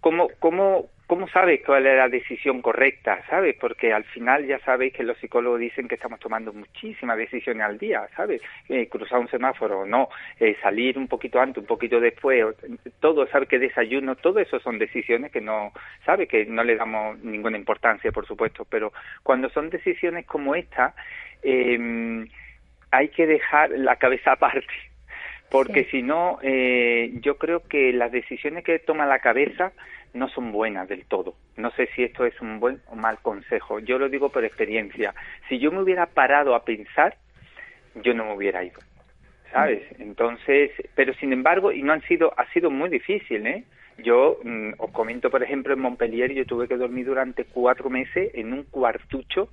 S6: ¿cómo, cómo, ¿cómo sabes cuál es la decisión correcta? ¿Sabes? Porque al final ya sabéis que los psicólogos dicen que estamos tomando muchísimas decisiones al día, ¿sabes? Eh, cruzar un semáforo o no, eh, salir un poquito antes, un poquito después, todo, ¿sabes? Que desayuno, todo eso son decisiones que no, ¿sabes? Que no le damos ninguna importancia, por supuesto, pero cuando son decisiones como esta, eh, hay que dejar la cabeza aparte porque si no, eh, yo creo que las decisiones que toma la cabeza no son buenas del todo. No sé si esto es un buen o mal consejo. Yo lo digo por experiencia. Si yo me hubiera parado a pensar, yo no me hubiera ido. ¿Sabes? Entonces, pero sin embargo, y no han sido, ha sido muy difícil, ¿eh? Yo mm, os comento, por ejemplo, en Montpellier yo tuve que dormir durante cuatro meses en un cuartucho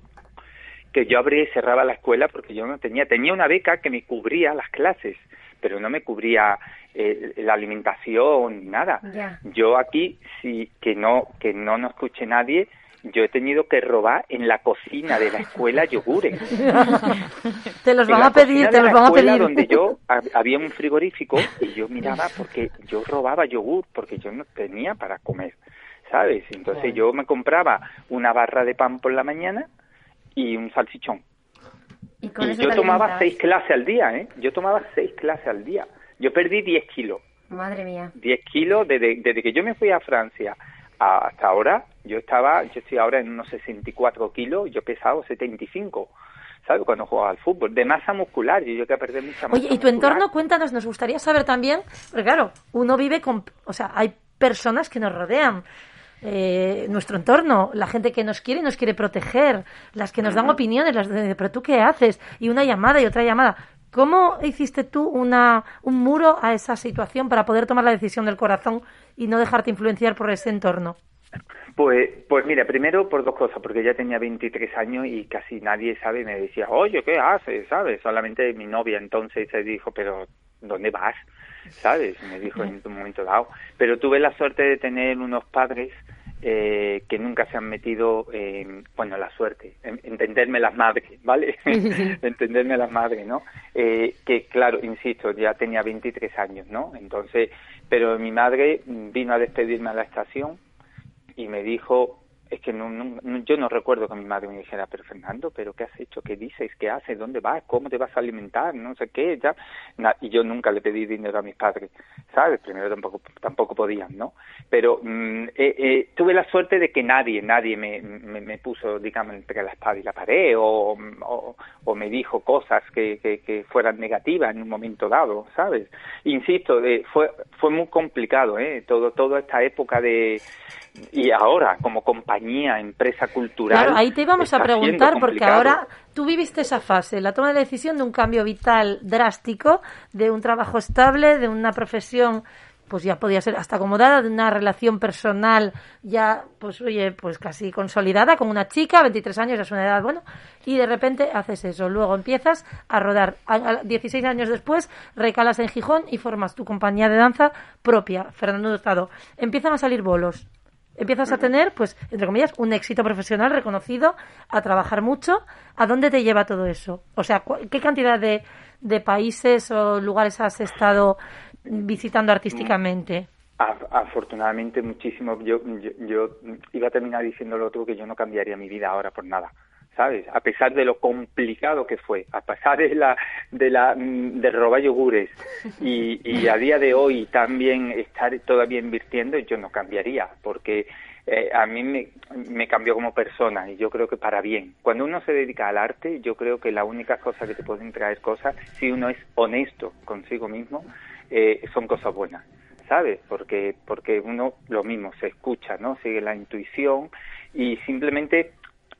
S6: que yo abría y cerraba la escuela porque yo no tenía, tenía una beca que me cubría las clases, pero no me cubría eh, la alimentación ni nada. Yo aquí sí que no que no nos escuche nadie, yo he tenido que robar en la cocina de la escuela yogures.
S1: Te los van a pedir, te los van a
S6: escuela
S1: pedir.
S6: donde yo ha- había un frigorífico y yo miraba porque yo robaba yogur porque yo no tenía para comer, ¿sabes? Entonces yo me compraba una barra de pan por la mañana y un salchichón.
S5: Y con
S6: Y
S5: eso
S6: yo tomaba seis clases al día, ¿eh? Yo tomaba seis clases al día. Yo perdí 10 kilos.
S5: Madre mía.
S6: 10 kilos desde, desde que yo me fui a Francia a- hasta ahora. Yo estaba, yo estoy ahora en unos 64 kilos, yo he pesado 75. ¿Sabes? Cuando jugaba al fútbol. De masa muscular, yo llegué a perder mucha masa
S1: Oye, ¿y tu
S6: muscular.
S1: entorno? Cuéntanos, nos gustaría saber también, porque claro, uno vive con, o sea, hay personas que nos rodean, eh, nuestro entorno, la gente que nos quiere y nos quiere proteger, las que nos dan opiniones, las de, pero tú qué haces, y una llamada y otra llamada. ¿Cómo hiciste tú una, un muro a esa situación para poder tomar la decisión del corazón y no dejarte influenciar por ese entorno?
S6: Pues, pues mira, primero por dos cosas, porque ya tenía 23 años y casi nadie sabe, me decía, oye, ¿qué haces? ¿Sabes? Solamente mi novia entonces se dijo, pero ¿dónde vas? ¿Sabes? Me dijo en un momento dado. Pero tuve la suerte de tener unos padres eh, que nunca se han metido en, bueno, la suerte, en, entenderme las madres, ¿vale? entenderme las madres, ¿no? Eh, que claro, insisto, ya tenía 23 años, ¿no? Entonces, pero mi madre vino a despedirme a la estación y me dijo, es que no, no- yo no recuerdo que mi madre me dijera, pero Fernando, ¿pero qué has hecho? ¿Qué dices? ¿Qué haces? ¿Dónde vas? ¿Cómo te vas a alimentar? No sé qué, ya. Y yo nunca le pedí dinero a mis padres, ¿sabes? Primero tampoco, tampoco podían, ¿no? Pero mm, eh, eh, tuve la suerte de que nadie, nadie me, me, me puso, digamos, entre la espada y la pared o, o, me dijo cosas que, que, que fueran negativas en un momento dado, ¿sabes? Insisto, eh, fue, fue muy complicado, ¿eh? Todo, toda esta época de... Y ahora, como compañía, empresa cultural...
S1: Claro, ahí te íbamos a preguntar, porque ahora tú viviste esa fase, la toma de decisión de un cambio vital drástico, de un trabajo estable, de una profesión, pues ya podía ser hasta acomodada, de una relación personal ya, pues oye, pues casi consolidada con una chica, 23 años, es una edad, bueno, y de repente haces eso. Luego empiezas a rodar. A- a- 16 años después, recalas en Gijón y formas tu compañía de danza propia, Fernando Estado. Empiezan a salir bolos empiezas a tener, pues, entre comillas, un éxito profesional reconocido, a trabajar mucho. ¿A dónde te lleva todo eso? O sea, ¿qué cantidad de, de países o lugares has estado visitando artísticamente?
S6: Af- Afortunadamente muchísimo. Yo, yo, yo iba a terminar diciendo lo otro que yo no cambiaría mi vida ahora por nada. ¿Sabes? A pesar de lo complicado que fue, a pesar de la de la mm, de robar yogures y, y a día de hoy también estar todavía invirtiendo, yo no cambiaría porque eh, a mí me, me cambió como persona y yo creo que para bien. Cuando uno se dedica al arte, yo creo que la única cosa que te pueden traer cosas, si uno es honesto consigo mismo, eh, son cosas buenas, ¿sabes? Porque, porque uno lo mismo, se escucha, ¿no? Sigue la intuición y simplemente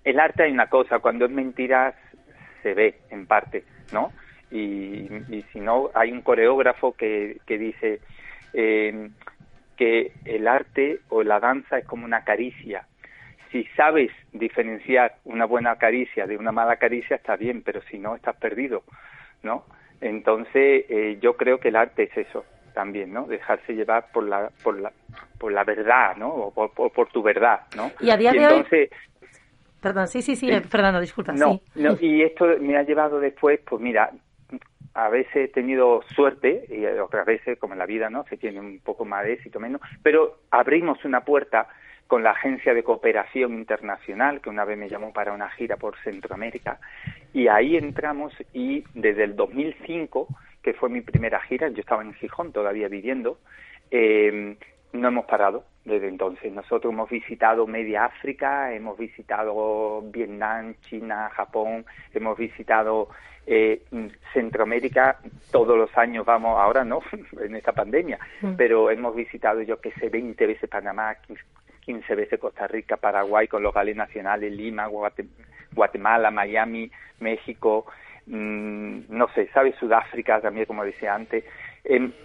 S6: el arte hay una cosa, cuando es mentira se ve en parte, ¿no? Y, y si no, hay un coreógrafo que, que dice eh, que el arte o la danza es como una caricia. Si sabes diferenciar una buena caricia de una mala caricia, está bien, pero si no, estás perdido, ¿no? Entonces, eh, yo creo que el arte es eso también, ¿no? Dejarse llevar por la, por la, por la verdad, ¿no? O por, por, por tu verdad, ¿no?
S1: Y a día de
S6: entonces,
S1: hoy... Perdón, sí, sí, sí, eh, Fernando, disculpa.
S6: no,
S1: sí.
S6: no, y esto me ha llevado después, pues mira, a veces he tenido suerte y otras veces, como en la vida, ¿no? Se tiene un poco más de éxito, menos, pero abrimos una puerta con la Agencia de Cooperación Internacional, que una vez me llamó para una gira por Centroamérica, y ahí entramos y desde el 2005, que fue mi primera gira, yo estaba en Gijón todavía viviendo, eh, no hemos parado desde entonces. Nosotros hemos visitado Media África, hemos visitado Vietnam, China, Japón, hemos visitado eh, Centroamérica, todos los años vamos, ahora no, en esta pandemia,
S1: Mm.
S6: pero hemos visitado, yo que sé, 20 veces Panamá, 15, 15 veces Costa Rica, Paraguay con los gales nacionales, Lima, Guate- Guatemala, Miami, México, mm, no sé, ¿sabes? Sudáfrica también, como decía antes.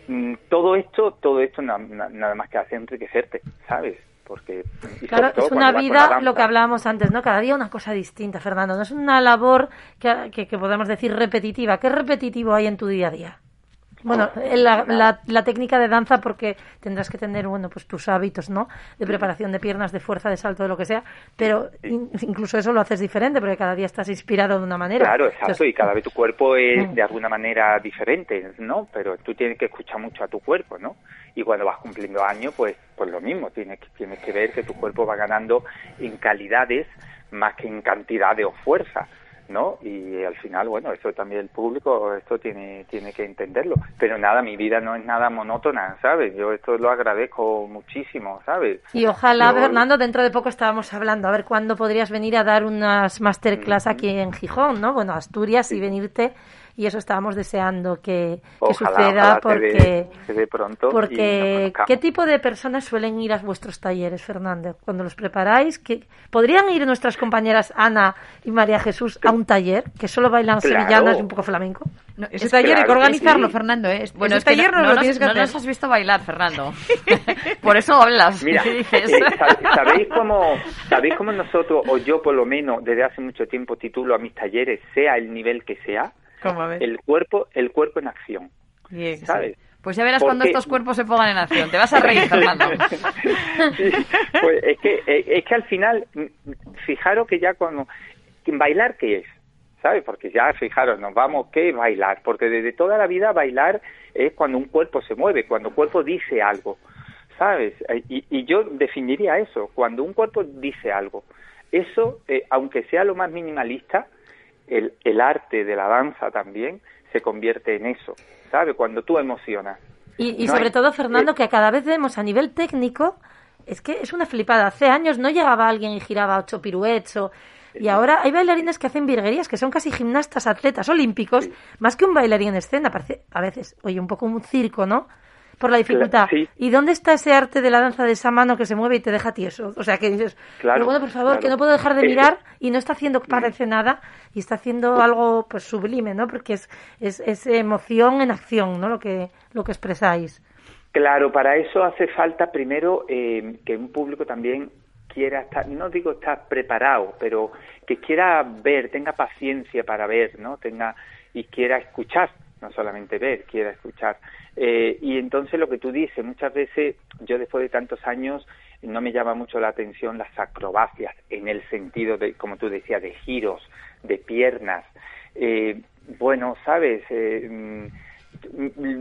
S6: Mm, todo esto, todo esto na- na- nada más que hace enriquecerte, ¿sabes? Porque
S1: Claro,
S6: todo
S1: es una vida,
S6: danza.
S1: lo que hablábamos antes, ¿no? Cada día una cosa distinta, Fernando. No es una labor que, que, que podemos decir repetitiva. ¿Qué repetitivo hay en tu día a día? Bueno, en la, la, la técnica de danza porque tendrás que tener, bueno, pues tus hábitos, ¿no? De preparación de piernas, de fuerza, de salto, de lo que sea. Pero in- incluso eso lo haces diferente porque cada día estás inspirado de una manera.
S6: Claro, exacto,
S1: Entonces,
S6: y cada vez tu cuerpo es de alguna manera diferente, ¿no? Pero tú tienes que escuchar mucho a tu cuerpo, ¿no? Y cuando vas cumpliendo años, pues, pues lo mismo, tienes que, tienes que ver que tu cuerpo va ganando en calidades más que en cantidades o fuerza, ¿no? Y al final, bueno, eso también el público, esto tiene, tiene que entenderlo. Pero nada, mi vida no es nada monótona, ¿sabes? Yo esto lo agradezco muchísimo, ¿sabes?
S1: Y ojalá,
S6: Yo-
S1: Fernando, dentro de poco estábamos hablando, a ver cuándo podrías venir a dar unas masterclass aquí en Gijón, ¿no? Bueno, Asturias y venirte. Y eso estábamos deseando que, que
S6: Ojalá,
S1: suceda
S6: ojalá se
S1: porque...
S6: se dé pronto
S1: Porque. ¿qué tipo de personas suelen ir a vuestros talleres, Fernando? Cuando los preparáis, ¿qué- ¿podrían ir nuestras compañeras Ana y María Jesús a un taller que solo bailan
S6: Claro.
S1: sevillanas y un poco flamenco?
S2: No, ese
S6: Es
S2: taller hay que
S6: claro que
S2: organizarlo,
S6: sí.
S2: Fernando, ¿eh?
S3: Bueno,
S2: ese
S3: es que
S2: taller
S3: no,
S2: no,
S3: no
S2: lo tienes que
S3: no
S2: hacer.
S3: nos has visto bailar, Fernando. por eso hablas.
S6: Mira,
S3: ¿Qué dices?
S6: eh, sab- ¿sabéis cómo sabéis cómo nosotros, o yo por lo menos, desde hace mucho tiempo titulo a mis talleres, sea el nivel que sea. El cuerpo, el cuerpo en acción,
S2: Bien.
S6: ¿sabes?
S3: Pues ya verás
S6: ¿Por
S3: cuando estos cuerpos se pongan en acción. Te vas a reír, Fernando.
S6: Sí, pues es que eh, es que al final, mm, fijaros que ya cuando bailar qué es, ¿sabes? Porque ya fijaros, nos vamos qué es bailar, porque desde toda la vida bailar es cuando un cuerpo se mueve, cuando un cuerpo dice algo, ¿sabes? Eh, Y, y yo definiría eso, cuando un cuerpo dice algo. Eso, eh, aunque sea lo más minimalista, el, el arte de la danza también se convierte en eso, ¿sabes? Cuando tú emocionas.
S1: Y, y
S6: No
S1: sobre
S6: hay-
S1: todo, Fernando,
S6: eh,
S1: que cada vez vemos a nivel técnico, es que es una flipada. Hace años no llegaba alguien y giraba ocho piruetes o... Y ahora hay bailarines que hacen virguerías, que son casi gimnastas, atletas olímpicos, más que un bailarín en escena. Parece a veces, oye, un poco un circo, ¿no? Por la dificultad.
S6: sí.
S1: ¿Y dónde está ese arte de la danza de esa mano que se mueve y te deja tieso? O sea, que dices,
S6: Claro,
S1: pero bueno, por favor,
S6: claro.
S1: que no puedo dejar de
S6: Eh,
S1: mirar y no está haciendo parece nada y está haciendo algo pues sublime, ¿no? Porque es, es, es emoción en acción, ¿no? Lo que, lo que expresáis.
S6: Claro, para eso hace falta primero eh, que un público también quiera estar, no digo estar preparado, pero que quiera ver, tenga paciencia para ver, ¿no? Tenga y quiera escuchar, no solamente ver, quiera escuchar. Eh, y entonces lo que tú dices, muchas veces yo después de tantos años no me llama mucho la atención las acrobacias en el sentido de, como tú decías, de giros, de piernas. Eh, bueno, sabes, eh, mm,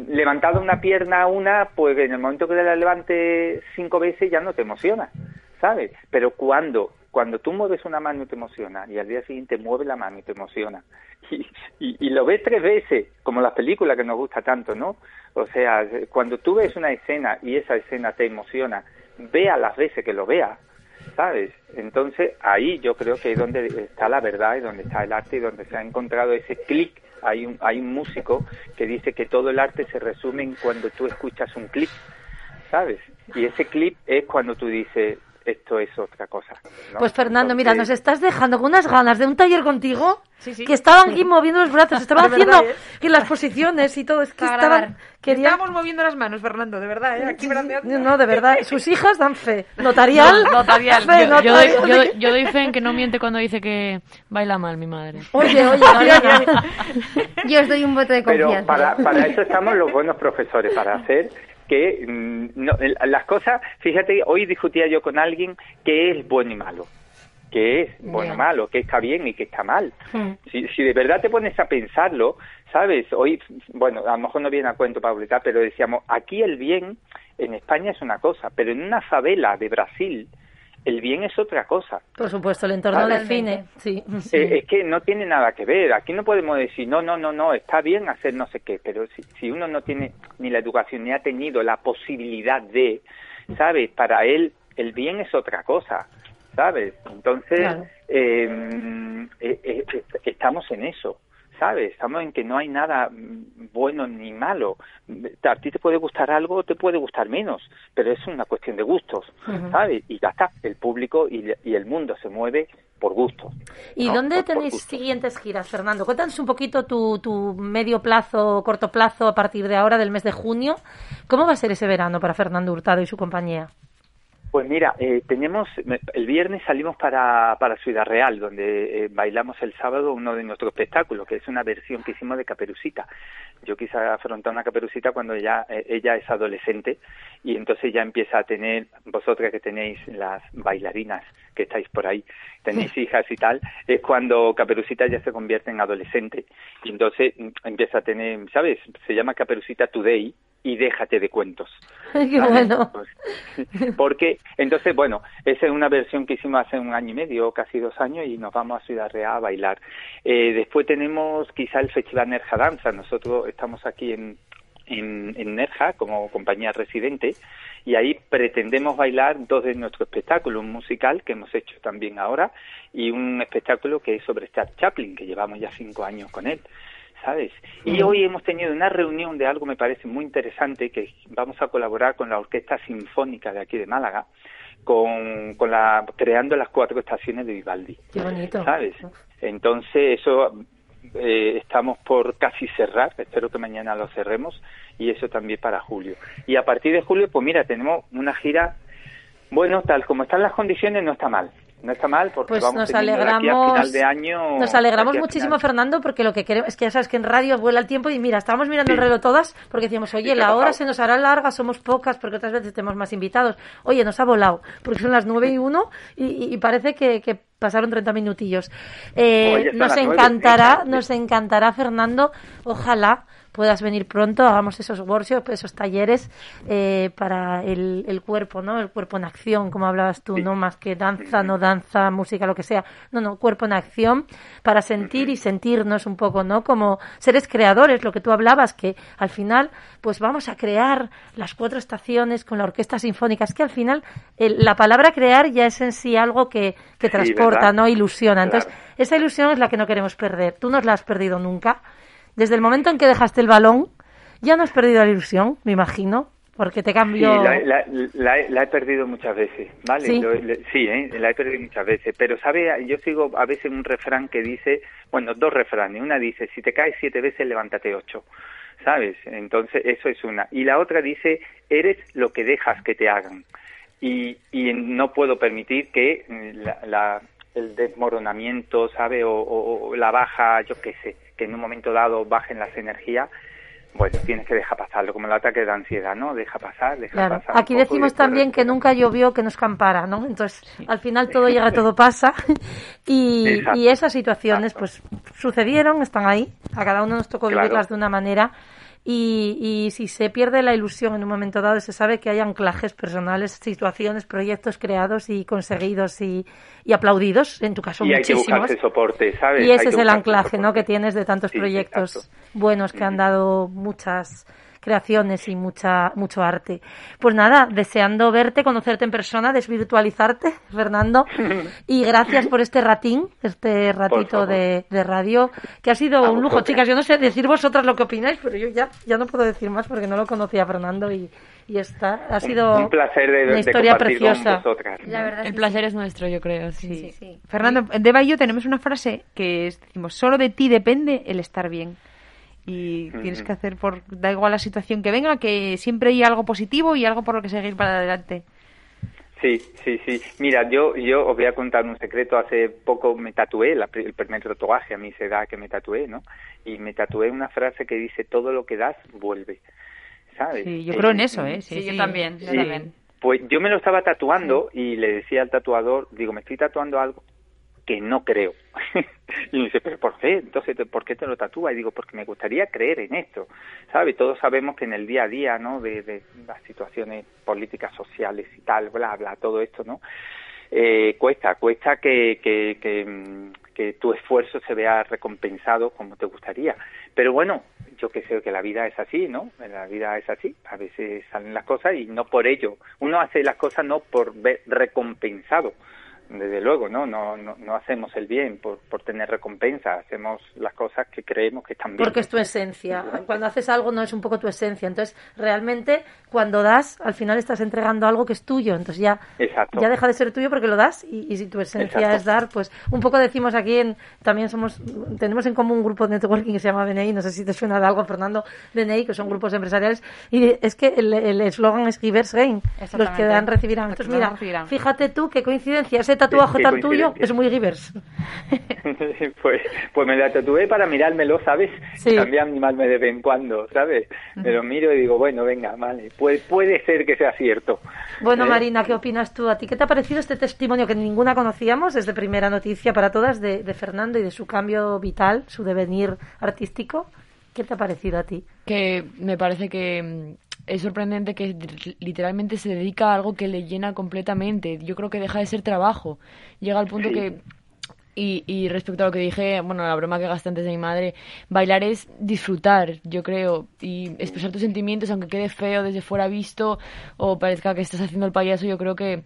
S6: levantado una pierna a una, pues en el momento que la levante cinco veces ya no te emociona, ¿sabes? Pero cuando cuando tú mueves una mano y te emociona y al día siguiente mueves la mano y te emociona y, lo ves tres veces, como las películas que nos gusta tanto, ¿no? O sea, cuando tú ves una escena y esa escena te emociona, vea las veces que lo veas, ¿sabes? Entonces ahí yo creo que es donde está la verdad y donde está el arte y donde se ha encontrado ese clic hay un, hay un músico que dice que todo el arte se resume en cuando tú escuchas un clip, ¿sabes? Y ese clip es cuando tú dices, esto es otra cosa. ¿no?
S1: Pues Fernando, mira, nos
S6: Entonces,
S1: estás dejando con unas ganas de un taller contigo
S2: Sí, sí.
S1: que estaban aquí moviendo los brazos, estaban
S2: De verdad,
S1: haciendo que las posiciones y todo, es que
S5: Para
S1: estaban querían
S2: Estábamos moviendo las manos, Fernando, de verdad, ¿eh? Aquí
S1: no, de verdad, sus hijas dan fe. Notarial,
S3: notarial.
S1: fe,
S4: Yo, yo doy,
S1: notarial.
S4: yo, doy- yo doy fe en que no miente cuando dice que baila mal mi madre.
S1: Oye, oye, Mariana.
S5: Yo os doy un voto de
S6: Pero
S5: confianza.
S6: para, para eso estamos los buenos profesores, para hacer que mm, no, las cosas, fíjate, hoy discutía yo con alguien que es bueno y malo, que es bueno o malo, que está bien y que está mal.
S1: Hmm.
S6: Si, si de verdad te pones a pensarlo, ¿sabes? Hoy, bueno, a lo mejor no viene a cuento, Paulita, pero decíamos, aquí el bien en España es una cosa, pero en una favela de Brasil, el bien es otra cosa.
S1: Por supuesto, el entorno
S6: Vale.
S1: define. Sí.
S6: Eh, es que no tiene nada que ver. Aquí no podemos decir, no, no, no, no, está bien hacer no sé qué, pero si, si uno no tiene ni la educación ni ha tenido la posibilidad de, ¿sabes? Para él el bien es otra cosa, ¿sabes? Entonces,
S1: Claro.
S6: eh, eh, eh, estamos en eso. ¿Sabes? Estamos en que no hay nada mm, bueno ni malo. A ti te puede gustar algo o te puede gustar menos, pero es una cuestión de gustos, ¿sabes? Y ya está. El público y, y el mundo se mueve por gustos.
S1: ¿Y
S6: No,
S1: dónde
S6: por-
S1: tenéis
S6: gusto.
S1: siguientes giras, Fernando? Cuéntanos un poquito tu, tu medio plazo, corto plazo a partir de ahora, del mes de junio. ¿Cómo va a ser ese verano para Fernando Hurtado y su compañía?
S6: Pues mira, eh, tenemos el viernes salimos para, para Ciudad Real, donde eh, bailamos el sábado uno de nuestros espectáculos, que es una versión que hicimos de Caperucita. Yo quise afrontar una Caperucita cuando ya eh, ella es adolescente y entonces ya empieza a tener, vosotras que tenéis las bailarinas que estáis por ahí, tenéis hijas y tal, es cuando Caperucita ya se convierte en adolescente y entonces mm, empieza a tener, ¿sabes? Se llama Caperucita Today y déjate de cuentos.
S1: Qué bueno.
S6: Pues, porque, entonces, bueno, esa es una versión que hicimos hace un año y medio, casi dos años, y nos vamos a Ciudad Real a bailar. Eh, después tenemos quizá el Festival Nerja Danza. Nosotros estamos aquí en, en, en Nerja como compañía residente y ahí pretendemos bailar dos de nuestros espectáculos, un musical que hemos hecho también ahora y un espectáculo que es sobre Charles Chaplin, que llevamos ya cinco años con él. ¿Sabes? Y hoy hemos tenido una reunión de algo me parece muy interesante, que vamos a colaborar con la Orquesta Sinfónica de aquí de Málaga, con, con la, creando las cuatro estaciones de Vivaldi.
S1: Qué bonito.
S6: ¿Sabes? Entonces, eso eh, estamos por casi cerrar, espero que mañana lo cerremos, y eso también para julio. Y a partir de julio, pues mira, tenemos una gira, bueno, tal como están las condiciones, no está mal. No está mal porque
S1: Pues
S6: vamos
S1: nos
S6: teniendo de aquí a
S1: alegramos,
S6: final de año.
S1: nos alegramos
S6: a
S1: muchísimo,
S6: final-
S1: Fernando, porque lo que queremos es que ya sabes que en radio vuela el tiempo y mira, estábamos mirando el reloj todas porque decíamos, oye,
S6: Sí,
S1: la hora se nos hará larga, somos pocas porque otras veces tenemos más invitados. Oye, nos ha volado porque son las nueve y uno y, y- y parece que, que pasaron 30 minutillos. Eh,
S6: Oye,
S1: nos encantará, nos encantará, Fernando. Ojalá puedas venir pronto, hagamos esos workshops, esos talleres eh, para el, el cuerpo, ¿no? El cuerpo en acción, como hablabas tú,
S6: Sí.
S1: ¿no? Más que danza, no danza, música, lo que sea. No, no, cuerpo en acción para sentir y sentirnos un poco, ¿no? Como seres creadores, lo que tú hablabas, que al final, pues vamos a crear las cuatro estaciones con la orquesta sinfónica. Es que al final el- la palabra crear ya es en sí algo que, que transporta. ¿no? Ilusiona. Entonces,
S6: Claro.
S1: esa ilusión es la que no queremos perder. Tú no la has perdido nunca. Desde el momento en que dejaste el balón, ya no has perdido la ilusión, me imagino, porque te
S6: Sí,
S1: cambió.
S6: la, la- la he- la he perdido muchas veces, ¿vale?
S1: ¿Sí?
S6: Lo- le- sí, ¿eh? la he perdido muchas veces. Pero, ¿sabe? Yo sigo a veces un refrán que dice, bueno, dos refranes. Una dice, si te caes siete veces, levántate ocho. ¿Sabes? Entonces, eso es una. Y la otra dice, eres lo que dejas que te hagan. Y, y no puedo permitir que la, la- el desmoronamiento, ¿sabe? O, o- o la baja, yo qué sé, que en un momento dado bajen las energías. Bueno, tienes que dejar pasarlo, como el ataque de ansiedad, ¿no? Deja pasar, deja
S1: Claro.
S6: pasar.
S1: Aquí decimos también que nunca llovió, que nos campara, ¿no? Entonces, al final todo llega, todo pasa. Y,
S6: Exacto.
S1: y esas situaciones,
S6: Exacto.
S1: pues, sucedieron, están ahí. A cada uno nos tocó
S6: Claro.
S1: vivirlas de una manera. Y, y si se pierde la ilusión en un momento dado, se sabe que hay anclajes personales, situaciones, proyectos creados y conseguidos y, y aplaudidos, en tu caso
S6: y hay que
S1: muchísimos.
S6: buscarse soporte, ¿sabes?
S1: Y ese es el anclaje, ¿no? Que tienes de tantos
S6: Sí,
S1: proyectos
S6: exacto.
S1: buenos que han dado muchas creaciones y mucha, mucho arte. Pues nada, deseando verte, conocerte en persona, desvirtualizarte, Fernando. Y gracias por este ratín, este ratito de, de, radio, que ha sido un lujo, chicas. Yo no sé decir vosotras lo que opináis, pero yo ya, ya no puedo decir más porque no lo conocía Fernando y, y está, ha sido
S6: un, placer de,
S1: una historia preciosa.
S4: el placer es nuestro, yo creo. Sí.
S2: sí, Fernando, Deba y yo tenemos una frase que es, decimos, solo de ti depende el estar bien. Y tienes que hacer por, da igual la situación que venga, que siempre hay algo positivo y algo por lo que seguir para adelante.
S6: Sí, sí, sí. Mira, yo, yo os voy a contar un secreto. Hace poco me tatué el primer tatuaje, a mí se da que me tatué, ¿no? Y me tatué una frase que dice, todo lo que das, vuelve. ¿sabes?
S2: Sí, yo creo en eso, ¿eh?
S3: Sí, yo también, yo también.
S6: Pues yo me lo estaba tatuando y le decía al tatuador, digo, me estoy tatuando algo que no creo. y me dice, pero ¿por qué? Entonces, ¿por qué te lo tatúas? Y digo, porque me gustaría creer en esto, ¿sabes? Todos sabemos que en el día a día, ¿no? De, de las situaciones políticas, sociales y tal, bla, bla, todo esto, ¿no? Eh, cuesta, cuesta que, que, mm, que tu esfuerzo se vea recompensado como te gustaría. Pero bueno, yo que sé que la vida es así, ¿no? La vida es así. A veces salen las cosas y no por ello. Uno hace las cosas no por ver recompensado desde luego, ¿no? No, no, no hacemos el bien por, por, tener recompensa, hacemos las cosas que creemos que están bien.
S1: Porque es tu esencia. Cuando haces algo no es un poco tu esencia. Entonces, realmente, cuando das, al final estás entregando algo que es tuyo. Entonces ya, ya deja de ser tuyo porque lo das y, si tu esencia es dar, pues un poco decimos aquí, en, también somos, tenemos en común un grupo de networking que se llama BNI, no sé si te suena de algo, Fernando, BNI, que son grupos empresariales, y es que el eslogan es Givers Gain, los que dan recibirán. Entonces, mira, fíjate tú qué coincidencia, ese tatuaje tan tuyo es muy Givers.
S6: pues, pues me la tatué para mirármelo, ¿sabes? Sí. También animarme de vez en cuando, ¿sabes? Me lo miro y digo, bueno, venga, vale, puede, puede ser que sea cierto.
S1: Bueno, ¿Eh? Marina, ¿qué opinas tú? ¿A ti qué te ha parecido este testimonio que ninguna conocíamos? Es de primera noticia para todas de, de Fernando y de su cambio vital, su devenir artístico. ¿Qué te ha parecido a ti?
S4: Que me parece que es sorprendente que literalmente se dedica a algo que le llena completamente. Yo creo que deja de ser trabajo. Llega al punto que y, y, respecto a lo que dije, bueno, la broma que gasté antes de mi madre, bailar es disfrutar, yo creo, y expresar tus sentimientos, aunque quede feo desde fuera visto o parezca que estás haciendo el payaso, yo creo que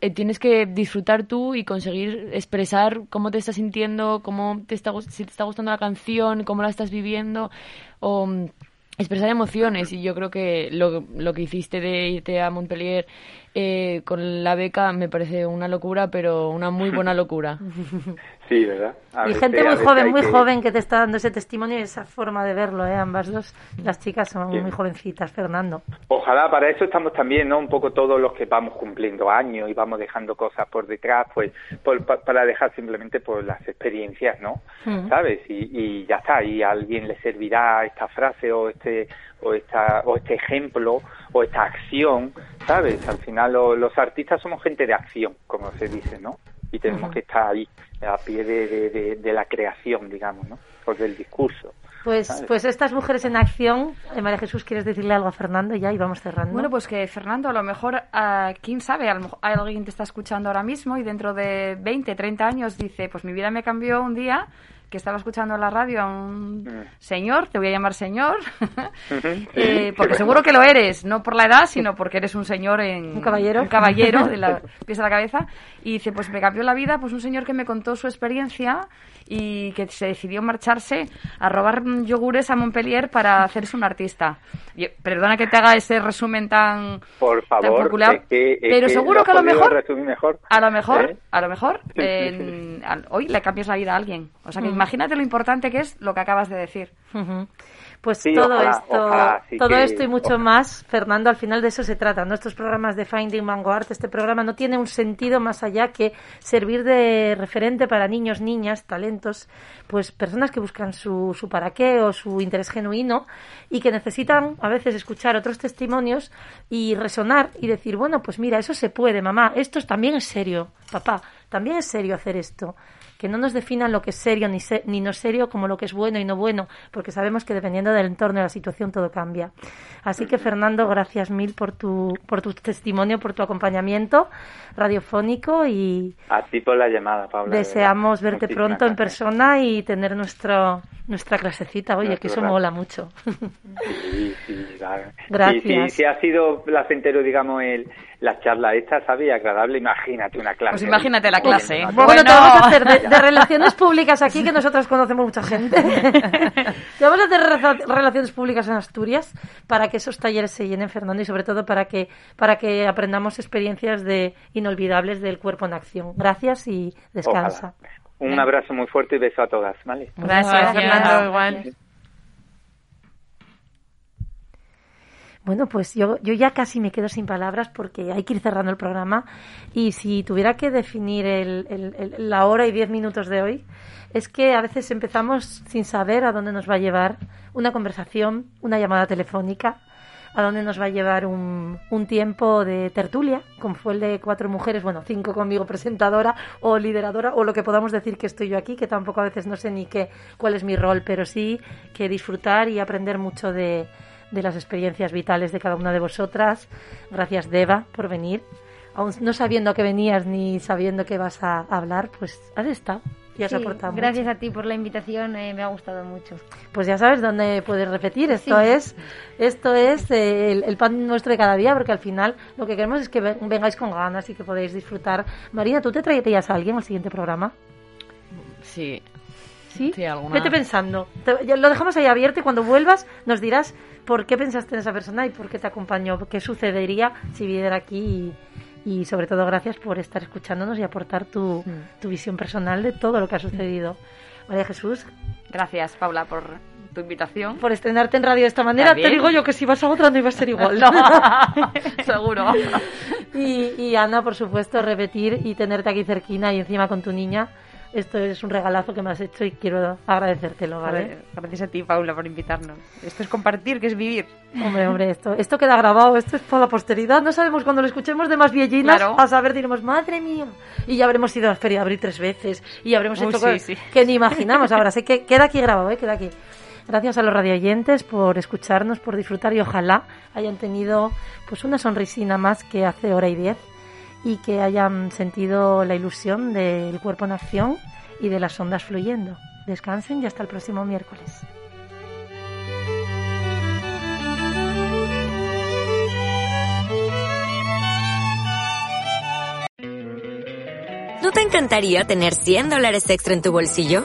S4: eh, tienes que disfrutar tú y conseguir expresar cómo te estás sintiendo, cómo te está, si te está gustando la canción, cómo la estás viviendo, o mm, expresar emociones y yo creo que lo, lo que hiciste de irte a Montpellier eh, con la beca me parece una locura, pero una muy buena locura.
S6: Sí, ¿verdad?
S1: y gente muy joven, muy joven que te está dando ese testimonio y esa forma de verlo, ¿eh? Ambas dos, las chicas son muy jovencitas, Fernando.
S6: Ojalá, para eso estamos también, ¿no? Un poco todos los que vamos cumpliendo años y vamos dejando cosas por detrás, pues, para dejar simplemente por las experiencias, ¿no? Mm. ¿Sabes? Y, y ya está, y a alguien le servirá esta frase o este o esta o este ejemplo o esta acción, ¿sabes? Al final los artistas somos gente de acción, como se dice, ¿no? Y tenemos que estar ahí, a pie de, de, la creación, digamos, ¿no? Pues del discurso.
S1: Pues, pues estas mujeres en acción, eh, María Jesús, ¿quieres decirle algo a Fernando ya y vamos cerrando?
S3: Bueno, pues que Fernando, a lo mejor, uh, quién sabe, a lo mejor alguien te está escuchando ahora mismo y dentro de 20, 30 años dice, pues mi vida me cambió un día que estaba escuchando la radio a un mm. señor, te voy a llamar señor, eh, porque seguro que lo eres, no por la edad, sino porque eres un señor en...
S1: Un caballero.
S3: Un caballero de la pieza de la cabeza. Y dice, pues me cambió la vida, pues un señor que me contó su experiencia y que se decidió marcharse a robar yogures a Montpellier para hacerse un artista. perdona que te haga ese resumen tan,
S6: por favor,
S3: popular, pero seguro que a lo mejor,
S6: mejor,
S3: a lo mejor, ¿Eh? a lo mejor, hoy le cambias la vida a alguien. O sea que imagínate lo importante que es lo que acabas de decir.
S1: Pues todo esto, todo esto y mucho más, Fernando, al final de eso se trata. Nuestros programas de Finding Vanguard, este programa no tiene un sentido más allá que servir de referente para niños, niñas, talentos, pues personas que buscan su, su para qué o su interés genuino y que necesitan a veces escuchar otros testimonios y resonar y decir, bueno, pues mira, eso se puede, mamá, esto también es serio, papá, también es serio hacer esto que no nos definan lo que es serio ni, se- ni no serio como lo que es bueno y no bueno, porque sabemos que dependiendo del entorno y la situación todo cambia. Así que Fernando, gracias mil por tu, por tu testimonio, por tu acompañamiento radiofónico y
S6: A ti por la llamada, Paula. de
S1: deseamos verte
S6: Muchísimas
S1: pronto en persona y tener nuestro, nuestra clasecita. Oye, que eso
S6: rato.
S1: mola mucho.
S6: Sí, sí, claro.
S1: Gracias.
S6: Sí, sí, sí ha sido placentero, digamos, el, la charla esta, ¿sabes? Y agradable. Imagínate una clase.
S3: Pues imagínate la
S6: Oye,
S3: clase.
S6: no,
S1: Bueno,
S3: Bueno.
S1: te vamos a hacer de, de relaciones públicas aquí, que nosotros conocemos mucha gente. te vamos a hacer relaciones públicas en Asturias para que esos talleres se llenen, Fernando, y sobre todo para que, para que aprendamos experiencias de inolvidables del cuerpo en acción. Gracias y descansa.
S6: Ojalá. Un abrazo muy fuerte y beso a todas, ¿vale?
S2: Gracias,
S4: Gracias.
S2: Fernando. Igual.
S1: Bueno, pues yo, yo ya casi me quedo sin palabras porque hay que ir cerrando el programa. Y si tuviera que definir el- la hora y diez minutos de hoy, es que a veces empezamos sin saber a dónde nos va a llevar una conversación, una llamada telefónica, a dónde nos va a llevar un, un tiempo de tertulia, como fue el de cuatro mujeres, bueno, cinco conmigo presentadora o lideradora, o lo que podamos decir que estoy yo aquí, que tampoco a veces no sé ni qué, cuál es mi rol, pero sí que disfrutar y aprender mucho de, de las experiencias vitales de cada una de vosotras. Gracias, Deva, por venir. Aún no sabiendo que venías ni sabiendo que vas a hablar, pues has estado y has
S5: Sí,
S1: aportado mucho.
S5: gracias a ti por la invitación, eh, me ha gustado mucho.
S1: Pues ya sabes dónde puedes repetir. Esto
S5: Sí.
S1: es, esto es eh, el, el pan nuestro de cada día, porque al final lo que queremos es que ven- vengáis con ganas y que podáis disfrutar. Marina, ¿tú te traerías a alguien al siguiente programa?
S4: Sí.
S1: ¿Sí?
S4: Sí, alguna.
S1: Vete pensando. Te- lo dejamos ahí abierto y cuando vuelvas nos dirás por qué pensaste en esa persona y por qué te acompañó, qué sucedería si viniera aquí y, y sobre todo gracias por estar escuchándonos y aportar tu,
S4: Mm.
S1: tu visión personal de todo lo que ha sucedido. María Jesús,
S3: Gracias, Paula, por tu invitación.
S1: por estrenarte en radio de esta manera, te digo yo que si vas a otra no iba a ser igual.
S3: Seguro.
S1: y, y Ana, por supuesto, repetir y tenerte aquí cerquina y encima con tu niña. Esto es un regalazo que me has hecho y quiero agradecértelo, ¿vale?
S2: Vale, Gracias a ti, Paula, por invitarnos. Esto es compartir, que es vivir.
S1: Hombre, hombre, esto, esto queda grabado, esto es para la posteridad. No sabemos cuando lo escuchemos de más viejinas,
S3: Claro.
S1: a saber, diremos, madre mía. Y ya habremos ido a la feria de abril tres veces y habremos
S2: Uy,
S1: hecho
S2: sí,
S1: cosas
S2: sí.
S1: que ni imaginamos. Ahora sé que queda aquí grabado, ¿eh? queda aquí. Gracias a los radioyentes por escucharnos, por disfrutar y ojalá hayan tenido pues una sonrisina más que hace hora y diez y que hayan sentido la ilusión del cuerpo en acción y de las ondas fluyendo. Descansen y hasta el próximo miércoles.
S7: ¿No te encantaría tener 100 dólares extra en tu bolsillo?